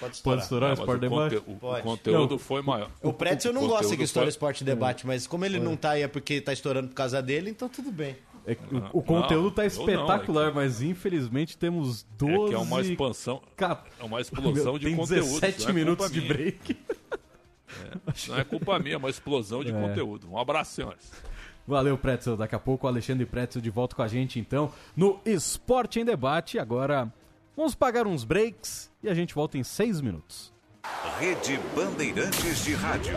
Pode Pode estourar o Mas Sport o Debate? conte- o- o conteúdo foi maior. O Pretzel não O gosta que estoure foi- esporte debate, mas como ele não tá aí é porque tá estourando por causa dele, então tudo bem. É que o, o conteúdo tá eu não, é espetacular, mas infelizmente temos 12... É que é uma expansão, Cap- é uma explosão Meu, de tem conteúdo. 17 não é minutos de minha. break. É, não é culpa minha, é uma explosão de É. conteúdo. Um abraço, senhores. Valeu, Pretzel. Daqui a pouco o Alexandre Pretzel de volta com a gente, então, no Esporte em Debate. Agora, vamos pagar uns breaks e a gente volta em seis minutos. Rede Bandeirantes de Rádio.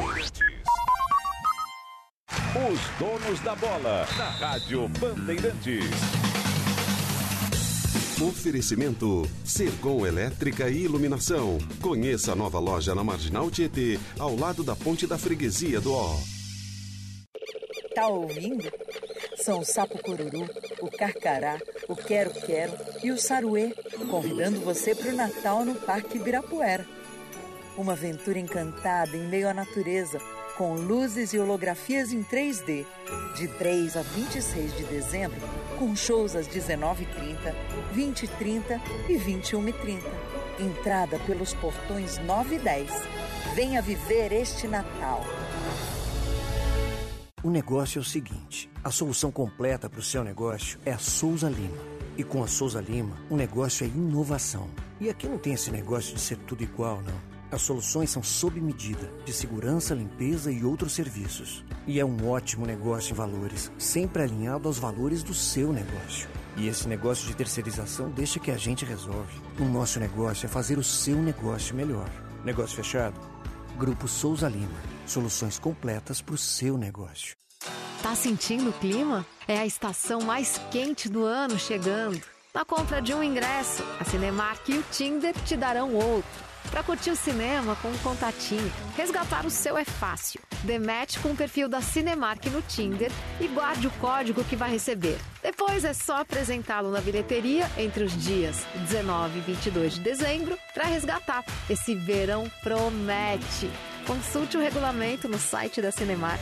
Os donos da bola, na Rádio Bandeirantes. Oferecimento Sergon Elétrica e Iluminação. Conheça a nova loja na Marginal Tietê, ao lado da Ponte da Freguesia do Ó. Tá ouvindo? São o sapo-cururu, o carcará, o Quero Quero e o Saruê, convidando você para o Natal no Parque Ibirapuera. Uma aventura encantada em meio à natureza, com luzes e holografias em 3D, de 3 a 26 de dezembro, com shows às 19h30, 20h30 e 21h30. Entrada pelos portões 9 e 10. Venha viver este Natal. O negócio é o seguinte: a solução completa para o seu negócio é a Souza Lima. E com a Souza Lima, o negócio é inovação. E aqui não tem esse negócio de ser tudo igual, não. As soluções são sob medida, de segurança, limpeza e outros serviços. E é um ótimo negócio em valores, sempre alinhado aos valores do seu negócio. E esse negócio de terceirização deixa que a gente resolve. O nosso negócio é fazer o seu negócio melhor. Negócio fechado? Grupo Souza Lima. Soluções completas para o seu negócio. Tá sentindo o clima? É a estação mais quente do ano chegando. Na compra de um ingresso, a Cinemark e o Tinder te darão outro. Para curtir o cinema com um contatinho, resgatar o seu é fácil. Demete com o perfil da Cinemark no Tinder e guarde o código que vai receber. Depois é só apresentá-lo na bilheteria entre os dias 19 e 22 de dezembro para resgatar. Esse verão promete. Consulte o regulamento no site da Cinemark.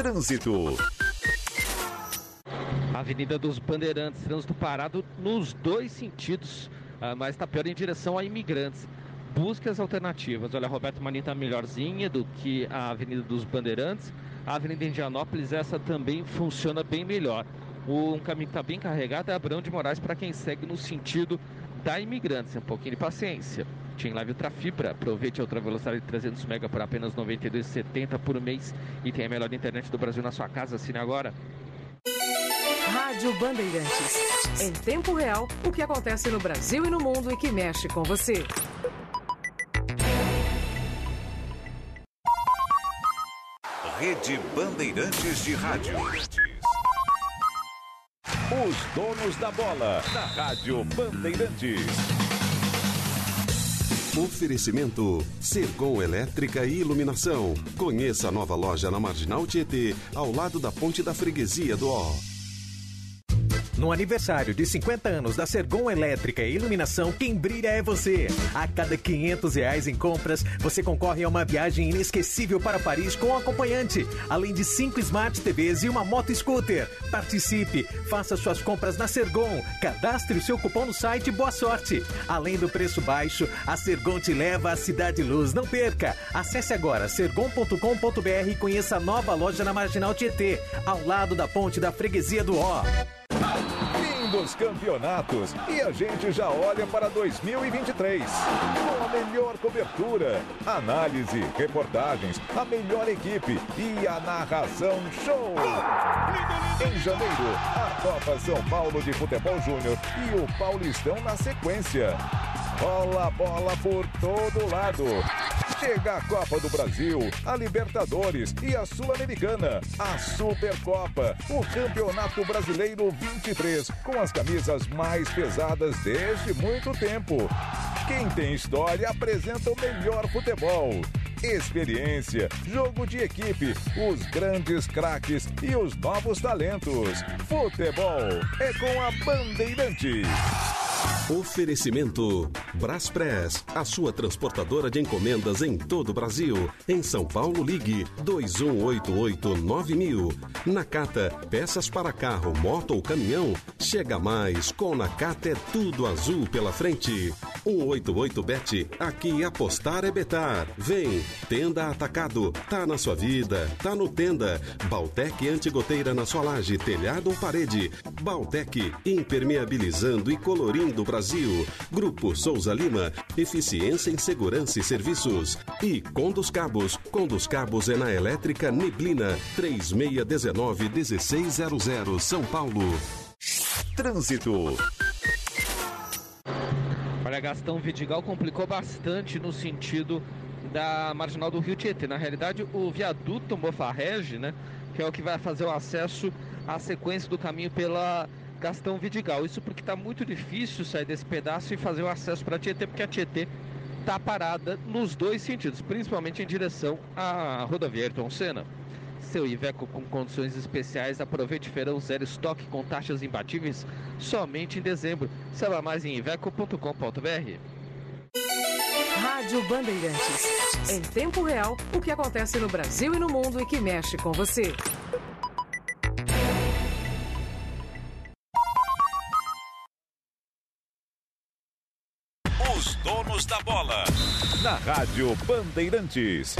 Trânsito. Avenida dos Bandeirantes, trânsito parado nos dois sentidos, ah, mas está pior em direção a imigrantes. Busque as alternativas. Olha, Roberto Marinho está melhorzinha do que a Avenida dos Bandeirantes. A Avenida Indianópolis, essa também funciona bem melhor. Um caminho que está bem carregado é Abrão de Moraes para quem segue no sentido da imigrantes. Um pouquinho de paciência. Team Live Ultra Fibra. Aproveite a outra velocidade de 300 MB por apenas R$ 92,70 por mês e tem a melhor internet do Brasil na sua casa. Assine agora. Rádio Bandeirantes. Em tempo real, o que acontece no Brasil e no mundo e que mexe com você. Rede Bandeirantes de Rádio. Os donos da bola, na Rádio Bandeirantes. Oferecimento Sergon Elétrica e Iluminação. Conheça a nova loja na Marginal Tietê, ao lado da Ponte da Freguesia do Ó. No aniversário de 50 anos da Sergon Elétrica e Iluminação, quem brilha é você. A cada 500 reais em compras, você concorre a uma viagem inesquecível para Paris com acompanhante, além de 5 Smart TVs e uma moto scooter. Participe, faça suas compras na Sergon, cadastre o seu cupom no site Boa Sorte. Além do preço baixo, a Sergon te leva à Cidade Luz. Não perca! Acesse agora sergon.com.br e conheça a nova loja na Marginal Tietê, ao lado da ponte da Freguesia do Ó. Fim dos campeonatos e a gente já olha para 2023. Com a melhor cobertura, análise, reportagens, a melhor equipe e a narração show. Em janeiro, a Copa São Paulo de Futebol Júnior e o Paulistão na sequência. Rola bola por todo lado. Chega a Copa do Brasil, a Libertadores e a Sul-Americana, a Supercopa, o Campeonato Brasileiro 23, com as camisas mais pesadas desde muito tempo. Quem tem história apresenta o melhor futebol. Experiência, jogo de equipe, os grandes craques e os novos talentos. Futebol é com a Bandeirantes. Oferecimento Braspress, a sua transportadora de encomendas em todo o Brasil. Em São Paulo, ligue 2188-9000. Nakata, peças para carro, moto ou caminhão. Chega mais, com Nakata é tudo azul pela frente. 188bet, aqui apostar é betar. Vem, Tenda Atacado, tá na sua vida, tá no Tenda. Baltec antigoteira na sua laje, telhado ou parede. Baltec, impermeabilizando e colorindo o Brasil. Grupo Souza Lima, eficiência em segurança e serviços. E Condos Cabos, Condos Cabos é na Elétrica Neblina, 3619-1600 São Paulo. Trânsito. Olha, Gastão Vidigal complicou bastante no sentido da marginal do Rio Tietê. Na realidade, o viaduto Mofarrege, né, que é o que vai fazer o acesso à sequência do caminho pela Gastão Vidigal. Isso porque está muito difícil sair desse pedaço e fazer o acesso para Tietê, porque a Tietê está parada nos dois sentidos, principalmente em direção à rodovia Ayrton Senna. Seu Iveco com condições especiais, aproveite feirão zero estoque com taxas imbatíveis somente em dezembro. Saiba mais em iveco.com.br. Rádio Bandeirantes. Em tempo real, o que acontece no Brasil e no mundo e que mexe com você. Da bola. Na Rádio Bandeirantes.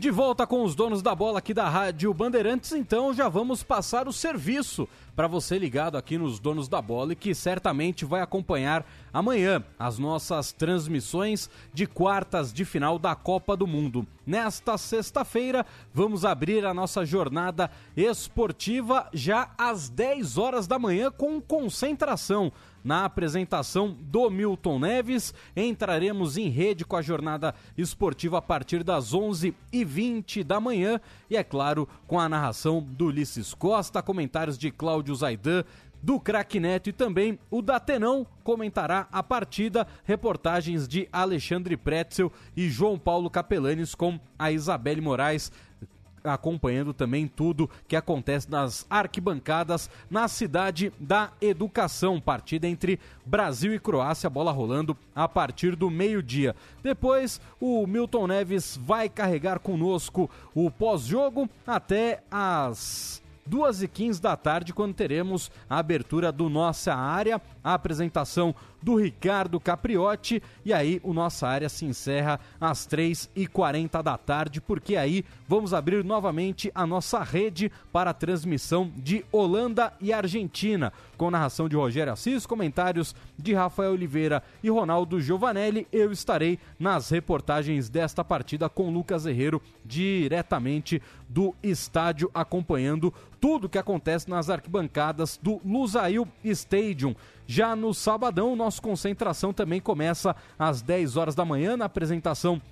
De volta com os donos da bola aqui da Rádio Bandeirantes, então já vamos passar o serviço para você ligado aqui nos donos da bola e que certamente vai acompanhar amanhã as nossas transmissões de quartas de final da Copa do Mundo. Nesta sexta-feira, vamos abrir a nossa jornada esportiva já às 10 horas da manhã com concentração na apresentação do Milton Neves. Entraremos em rede com a jornada esportiva a partir das 11h20 da manhã e, é claro, com a narração do Ulisses Costa, comentários de Cláudio Zaidan. Do Craque Neto e também o Datenão comentará a partida, reportagens de Alexandre Pretzel e João Paulo Capelanes com a Isabelle Moraes acompanhando também tudo que acontece nas arquibancadas na cidade da educação. Partida entre Brasil e Croácia, bola rolando a partir do meio-dia. Depois, o Milton Neves vai carregar conosco o pós-jogo até as 2 e 15 da tarde, quando teremos a abertura do Nossa Área, a apresentação do Ricardo Capriotti, e aí o Nossa Área se encerra às 3 e 40 da tarde, porque aí vamos abrir novamente a nossa rede para a transmissão de Holanda e Argentina, com narração de Rogério Assis, comentários de Rafael Oliveira e Ronaldo Giovanelli. Eu estarei nas reportagens desta partida com Lucas Herrero, diretamente do estádio, acompanhando tudo que acontece nas arquibancadas do Lusail Stadium. Já no sabadão, nossa concentração também começa às 10 horas da manhã na apresentação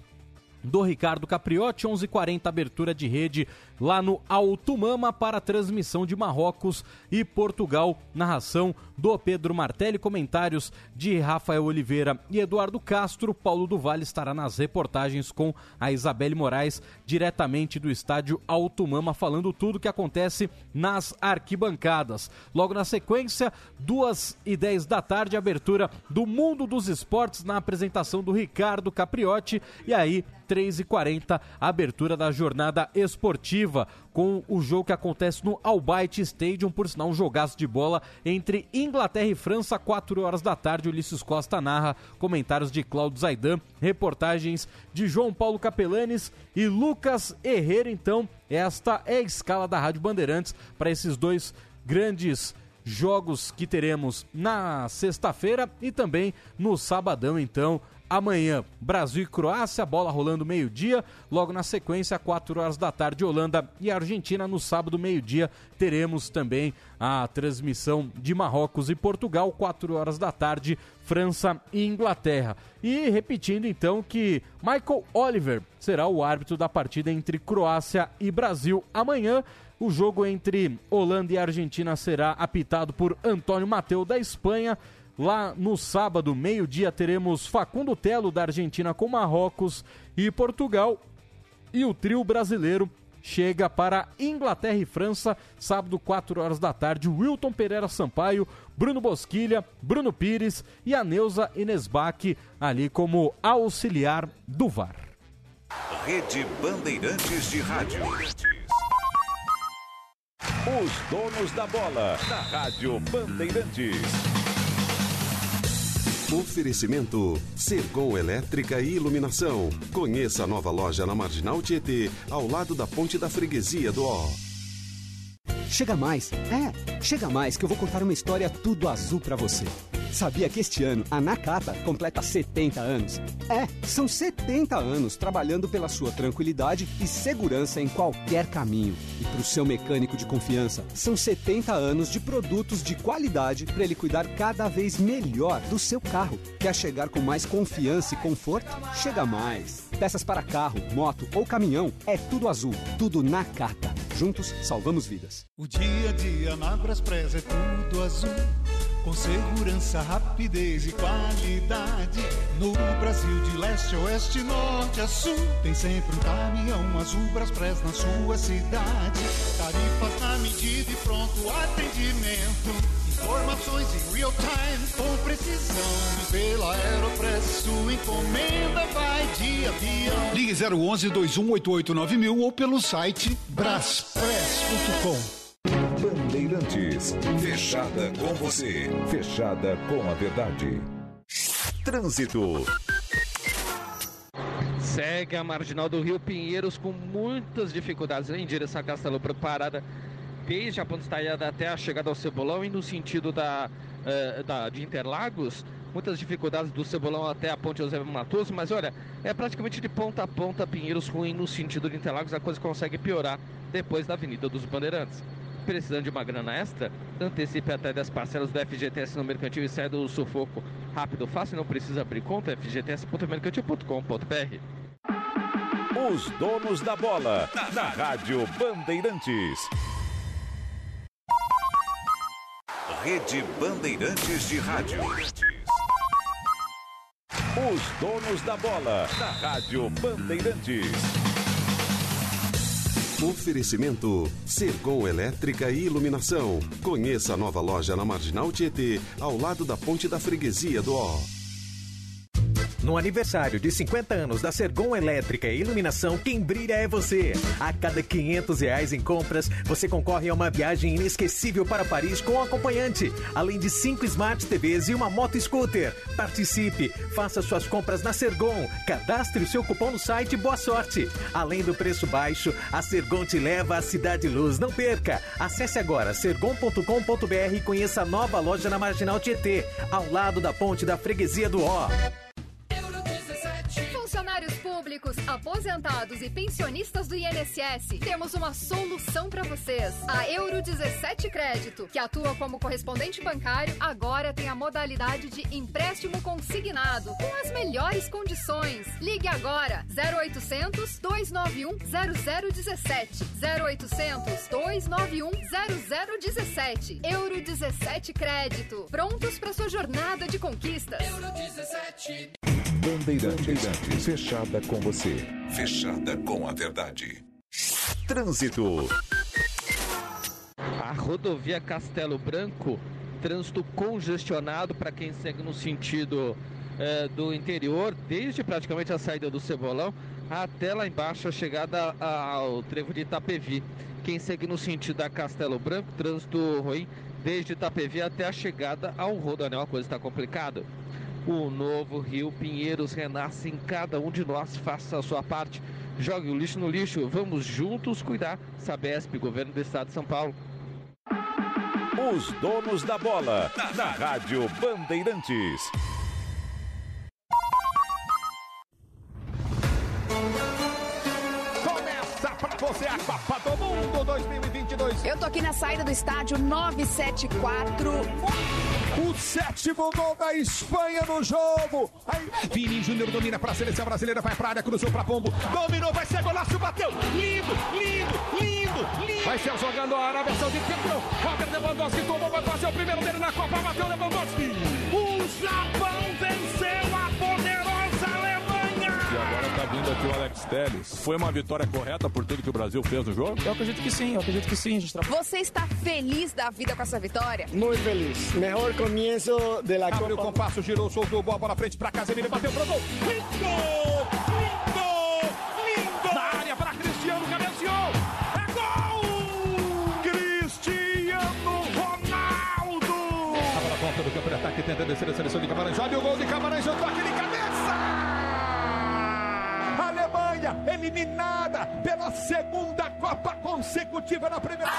do Ricardo Capriotti, 11:40 abertura de rede lá no Alto Mama para transmissão de Marrocos e Portugal, narração do Pedro Martelli, comentários de Rafael Oliveira e Eduardo Castro. Paulo do Vale estará nas reportagens com a Isabelle Moraes, diretamente do estádio Alto Mama, falando tudo que acontece nas arquibancadas. Logo na sequência, duas e 10 da tarde, abertura do Mundo dos Esportes na apresentação do Ricardo Capriotti e aí 3h40, abertura da jornada esportiva, com o jogo que acontece no Albight Stadium, por sinal um jogaço de bola entre Inglaterra e França, 4 horas da tarde. Ulisses Costa narra, comentários de Claudio Zaidan, reportagens de João Paulo Capelanes e Lucas Herrera. Então, esta é a escala da Rádio Bandeirantes para esses dois grandes jogos que teremos na sexta-feira e também no sabadão, então, amanhã, Brasil e Croácia, bola rolando meio-dia. Logo na sequência, 4 horas da tarde, Holanda e Argentina. No sábado, meio-dia, teremos também a transmissão de Marrocos e Portugal, 4 horas da tarde, França e Inglaterra. E repetindo então que Michael Oliver será o árbitro da partida entre Croácia e Brasil amanhã. O jogo entre Holanda e Argentina será apitado por Antônio Mateu da Espanha. Lá no sábado, meio-dia, teremos Facundo Telo da Argentina com Marrocos e Portugal. E o trio brasileiro chega para Inglaterra e França, sábado, 4 horas da tarde. Wilton Pereira Sampaio, Bruno Bosquilha, Bruno Pires e a Neuza Inesbach ali como auxiliar do VAR. Rede Bandeirantes de Rádio. Os donos da bola na Rádio Bandeirantes. Oferecimento Sergon Elétrica e Iluminação. Conheça a nova loja na Marginal Tietê, ao lado da Ponte da Freguesia do Ó. Chega mais. É, chega mais que eu vou contar uma história tudo azul pra você. Sabia que este ano a Nakata completa 70 anos? É, são 70 anos trabalhando pela sua tranquilidade e segurança em qualquer caminho. E para o seu mecânico de confiança, são 70 anos de produtos de qualidade para ele cuidar cada vez melhor do seu carro. Quer chegar com mais confiança e conforto? Chega mais. Peças para carro, moto ou caminhão, é tudo azul, tudo Nakata. Juntos salvamos vidas. O dia a dia na Braspress é tudo azul. Com segurança, rapidez e qualidade. No Brasil, de leste a oeste, norte a sul. Tem sempre um caminhão azul Braspress na sua cidade. Tarifas na medida e pronto atendimento. Informações em real time com precisão. Pela Aeropress, sua encomenda vai de avião. Ligue 011 2188 ou pelo site braspress.com. Bandeirantes, fechada com você, fechada com a verdade. Trânsito. Segue a marginal do Rio Pinheiros com muitas dificuldades em direção a Castelo Branco parada desde a ponte estaiada até a chegada ao Cebolão e no sentido da, uh, da, de Interlagos, muitas dificuldades do Cebolão até a ponte José Matoso, mas olha, é praticamente de ponta a ponta Pinheiros ruim no sentido de Interlagos, a coisa consegue piorar depois da Avenida dos Bandeirantes. Precisando de uma grana extra? Antecipe até 10 parcelas do FGTS no Mercantil e saia do sufoco rápido, fácil, não precisa abrir conta, fgts.mercantil.com.br. Os donos da bola, na Rádio Bandeirantes. Rede Bandeirantes de Rádio. Os donos da bola, na Rádio Bandeirantes. Oferecimento Sergon Elétrica e Iluminação. Conheça a nova loja na Marginal Tietê, ao lado da Ponte da Freguesia do Ó. No aniversário de 50 anos da Sergon Elétrica e Iluminação, quem brilha é você. A cada 500 reais em compras, você concorre a uma viagem inesquecível para Paris com acompanhante, além de 5 Smart TVs e uma moto scooter. Participe, faça suas compras na Sergon, cadastre o seu cupom no site Boa Sorte. Além do preço baixo, a Sergon te leva à Cidade Luz. Não perca! Acesse agora sergon.com.br e conheça a nova loja na Marginal Tietê, ao lado da ponte da Freguesia do Ó. Públicos, aposentados e pensionistas do INSS, temos uma solução para vocês. A Euro 17 Crédito, que atua como correspondente bancário, agora tem a modalidade de empréstimo consignado, com as melhores condições. Ligue agora 0800 291 0017 0800 291 0017 Euro 17 Crédito, prontos para sua jornada de conquistas. Euro 17 Bandeirantes, fechada com você, fechada com a verdade. Trânsito. A rodovia Castelo Branco, trânsito congestionado para quem segue no sentido eh, do interior, desde praticamente a saída do Cebolão até lá embaixo a chegada ao trevo de Itapevi. Quem segue no sentido da Castelo Branco, trânsito ruim desde Itapevi até a chegada ao Rodoanel, a coisa está complicada. O novo Rio Pinheiros renasce em cada um de nós. Faça a sua parte. Jogue o lixo no lixo. Vamos juntos cuidar. Sabesp, Governo do Estado de São Paulo. Os donos da bola, na Rádio Bandeirantes. Começa pra você a Copa do Mundo 2022. Eu tô aqui na saída do estádio 974. O sétimo gol da Espanha no jogo. Vini Júnior domina para a seleção brasileira, vai para área, cruzou para Pombo. Dominou, vai ser golaço, bateu. Lindo, lindo, lindo, lindo. Vai ser jogando a Arábia Saudita, entrou. Robert Lewandowski tomou, vai fazer o primeiro dele na Copa, bateu Lewandowski. O Japão venceu aqui o Alex Telles. Foi uma vitória correta por tudo que o Brasil fez no jogo? Eu acredito que sim, eu acredito que sim. A gente. Você está feliz da vida com essa vitória? Muito feliz. Melhor começo de la Abriu o compasso, girou, soltou, bola para frente para Casemiro, bateu pro gol. Lindo! Lindo! Lindo! Na área para Cristiano, cabeceou. É gol! Cristiano Ronaldo! Na ponta do campo de ataque, tenta descer a seleção de Camarões. Olha o gol de Camarões, o toque de cabeça! Espanha eliminada pela segunda Copa consecutiva na primeira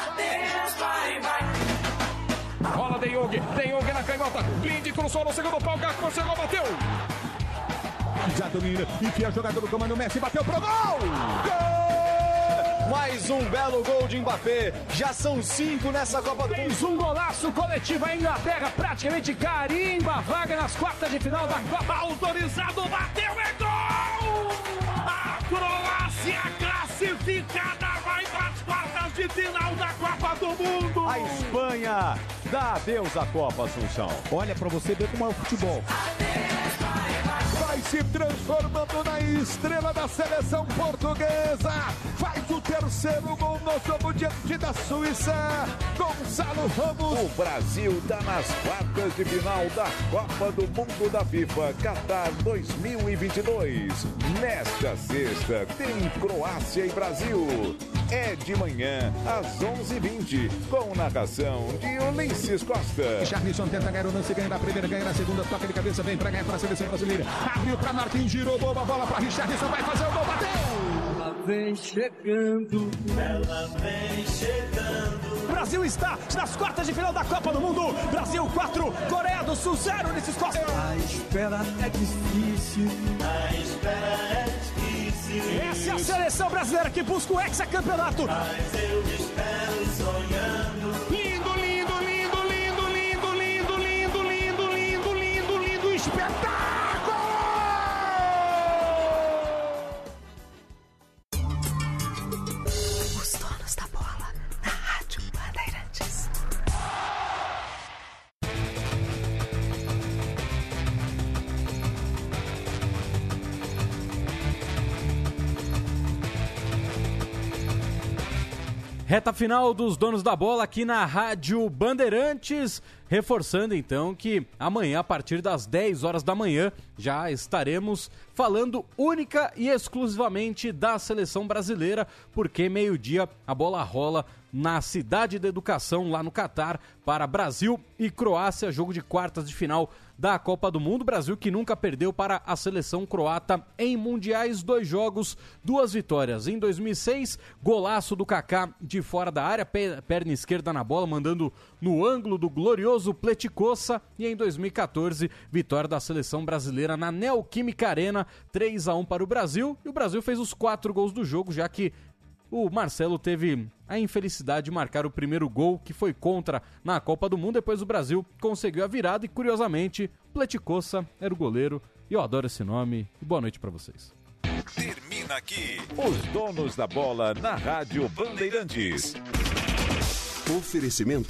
Bola de Jong, de Jong na canhota, Blind cruzou no segundo pau, Gakpo chegou, bateu. Já domina, enfia a jogada do comando Messi, bateu pro gol! Gol! Mais um belo gol de Mbappé. Já são cinco nessa Copa do Mundo. Fez um golaço coletivo. A Inglaterra praticamente carimba a vaga nas quartas de final da Copa. Autorizado, bateu, é gol! A classificada vai para as quartas de final da Copa do Mundo. A Espanha dá adeus à Copa Assunção. Olha para você ver como é o futebol. Vai se transformando na estrela da seleção portuguesa. Faz o terceiro gol no jogo diante da Suíça. Gonçalo Ramos. O Brasil está nas quartas de final da Copa do Mundo da FIFA Qatar 2022. Nesta sexta tem Croácia e Brasil. É de manhã às 11h20 com narração de Ulisses Costa. Charlisson tenta ganhar o lance, ganha na primeira, ganha na segunda, toca de cabeça, vem para ganhar para a seleção brasileira. Abriu para Martins, girou, boa bola para Richardson, vai fazer o gol, bateu! Ela vem chegando, ela vem chegando. Brasil está nas quartas de final da Copa do Mundo. Brasil 4, Coreia do Sul 0 nesses Costa. A espera é difícil, a espera é difícil. Essa é a seleção brasileira que busca o hexacampeonato. Mas eu espero sonhando. Lindo, lindo, lindo, lindo, lindo, lindo, lindo, lindo, lindo, lindo, lindo, espetáculo! Reta final dos donos da bola aqui na Rádio Bandeirantes, reforçando então que amanhã, a partir das 10 horas da manhã, já estaremos falando única e exclusivamente da seleção brasileira, porque meio-dia a bola rola na Cidade da Educação, lá no Catar, para Brasil e Croácia, jogo de quartas de final da Copa do Mundo. Brasil que nunca perdeu para a seleção croata em mundiais, dois jogos, duas vitórias. Em 2006, golaço do Kaká de fora da área, pe- perna esquerda na bola, mandando no ângulo do glorioso Pleticoça. E em 2014, vitória da seleção brasileira na Neoquímica Arena, 3 a 1 para o Brasil. E o Brasil fez os quatro gols do jogo, já que o Marcelo teve a infelicidade de marcar o primeiro gol, que foi contra na Copa do Mundo. Depois o Brasil conseguiu a virada e, curiosamente, Pleticoça era o goleiro. E eu adoro esse nome. E boa noite pra vocês. Termina aqui os donos da bola na Rádio Bandeirantes. Oferecimento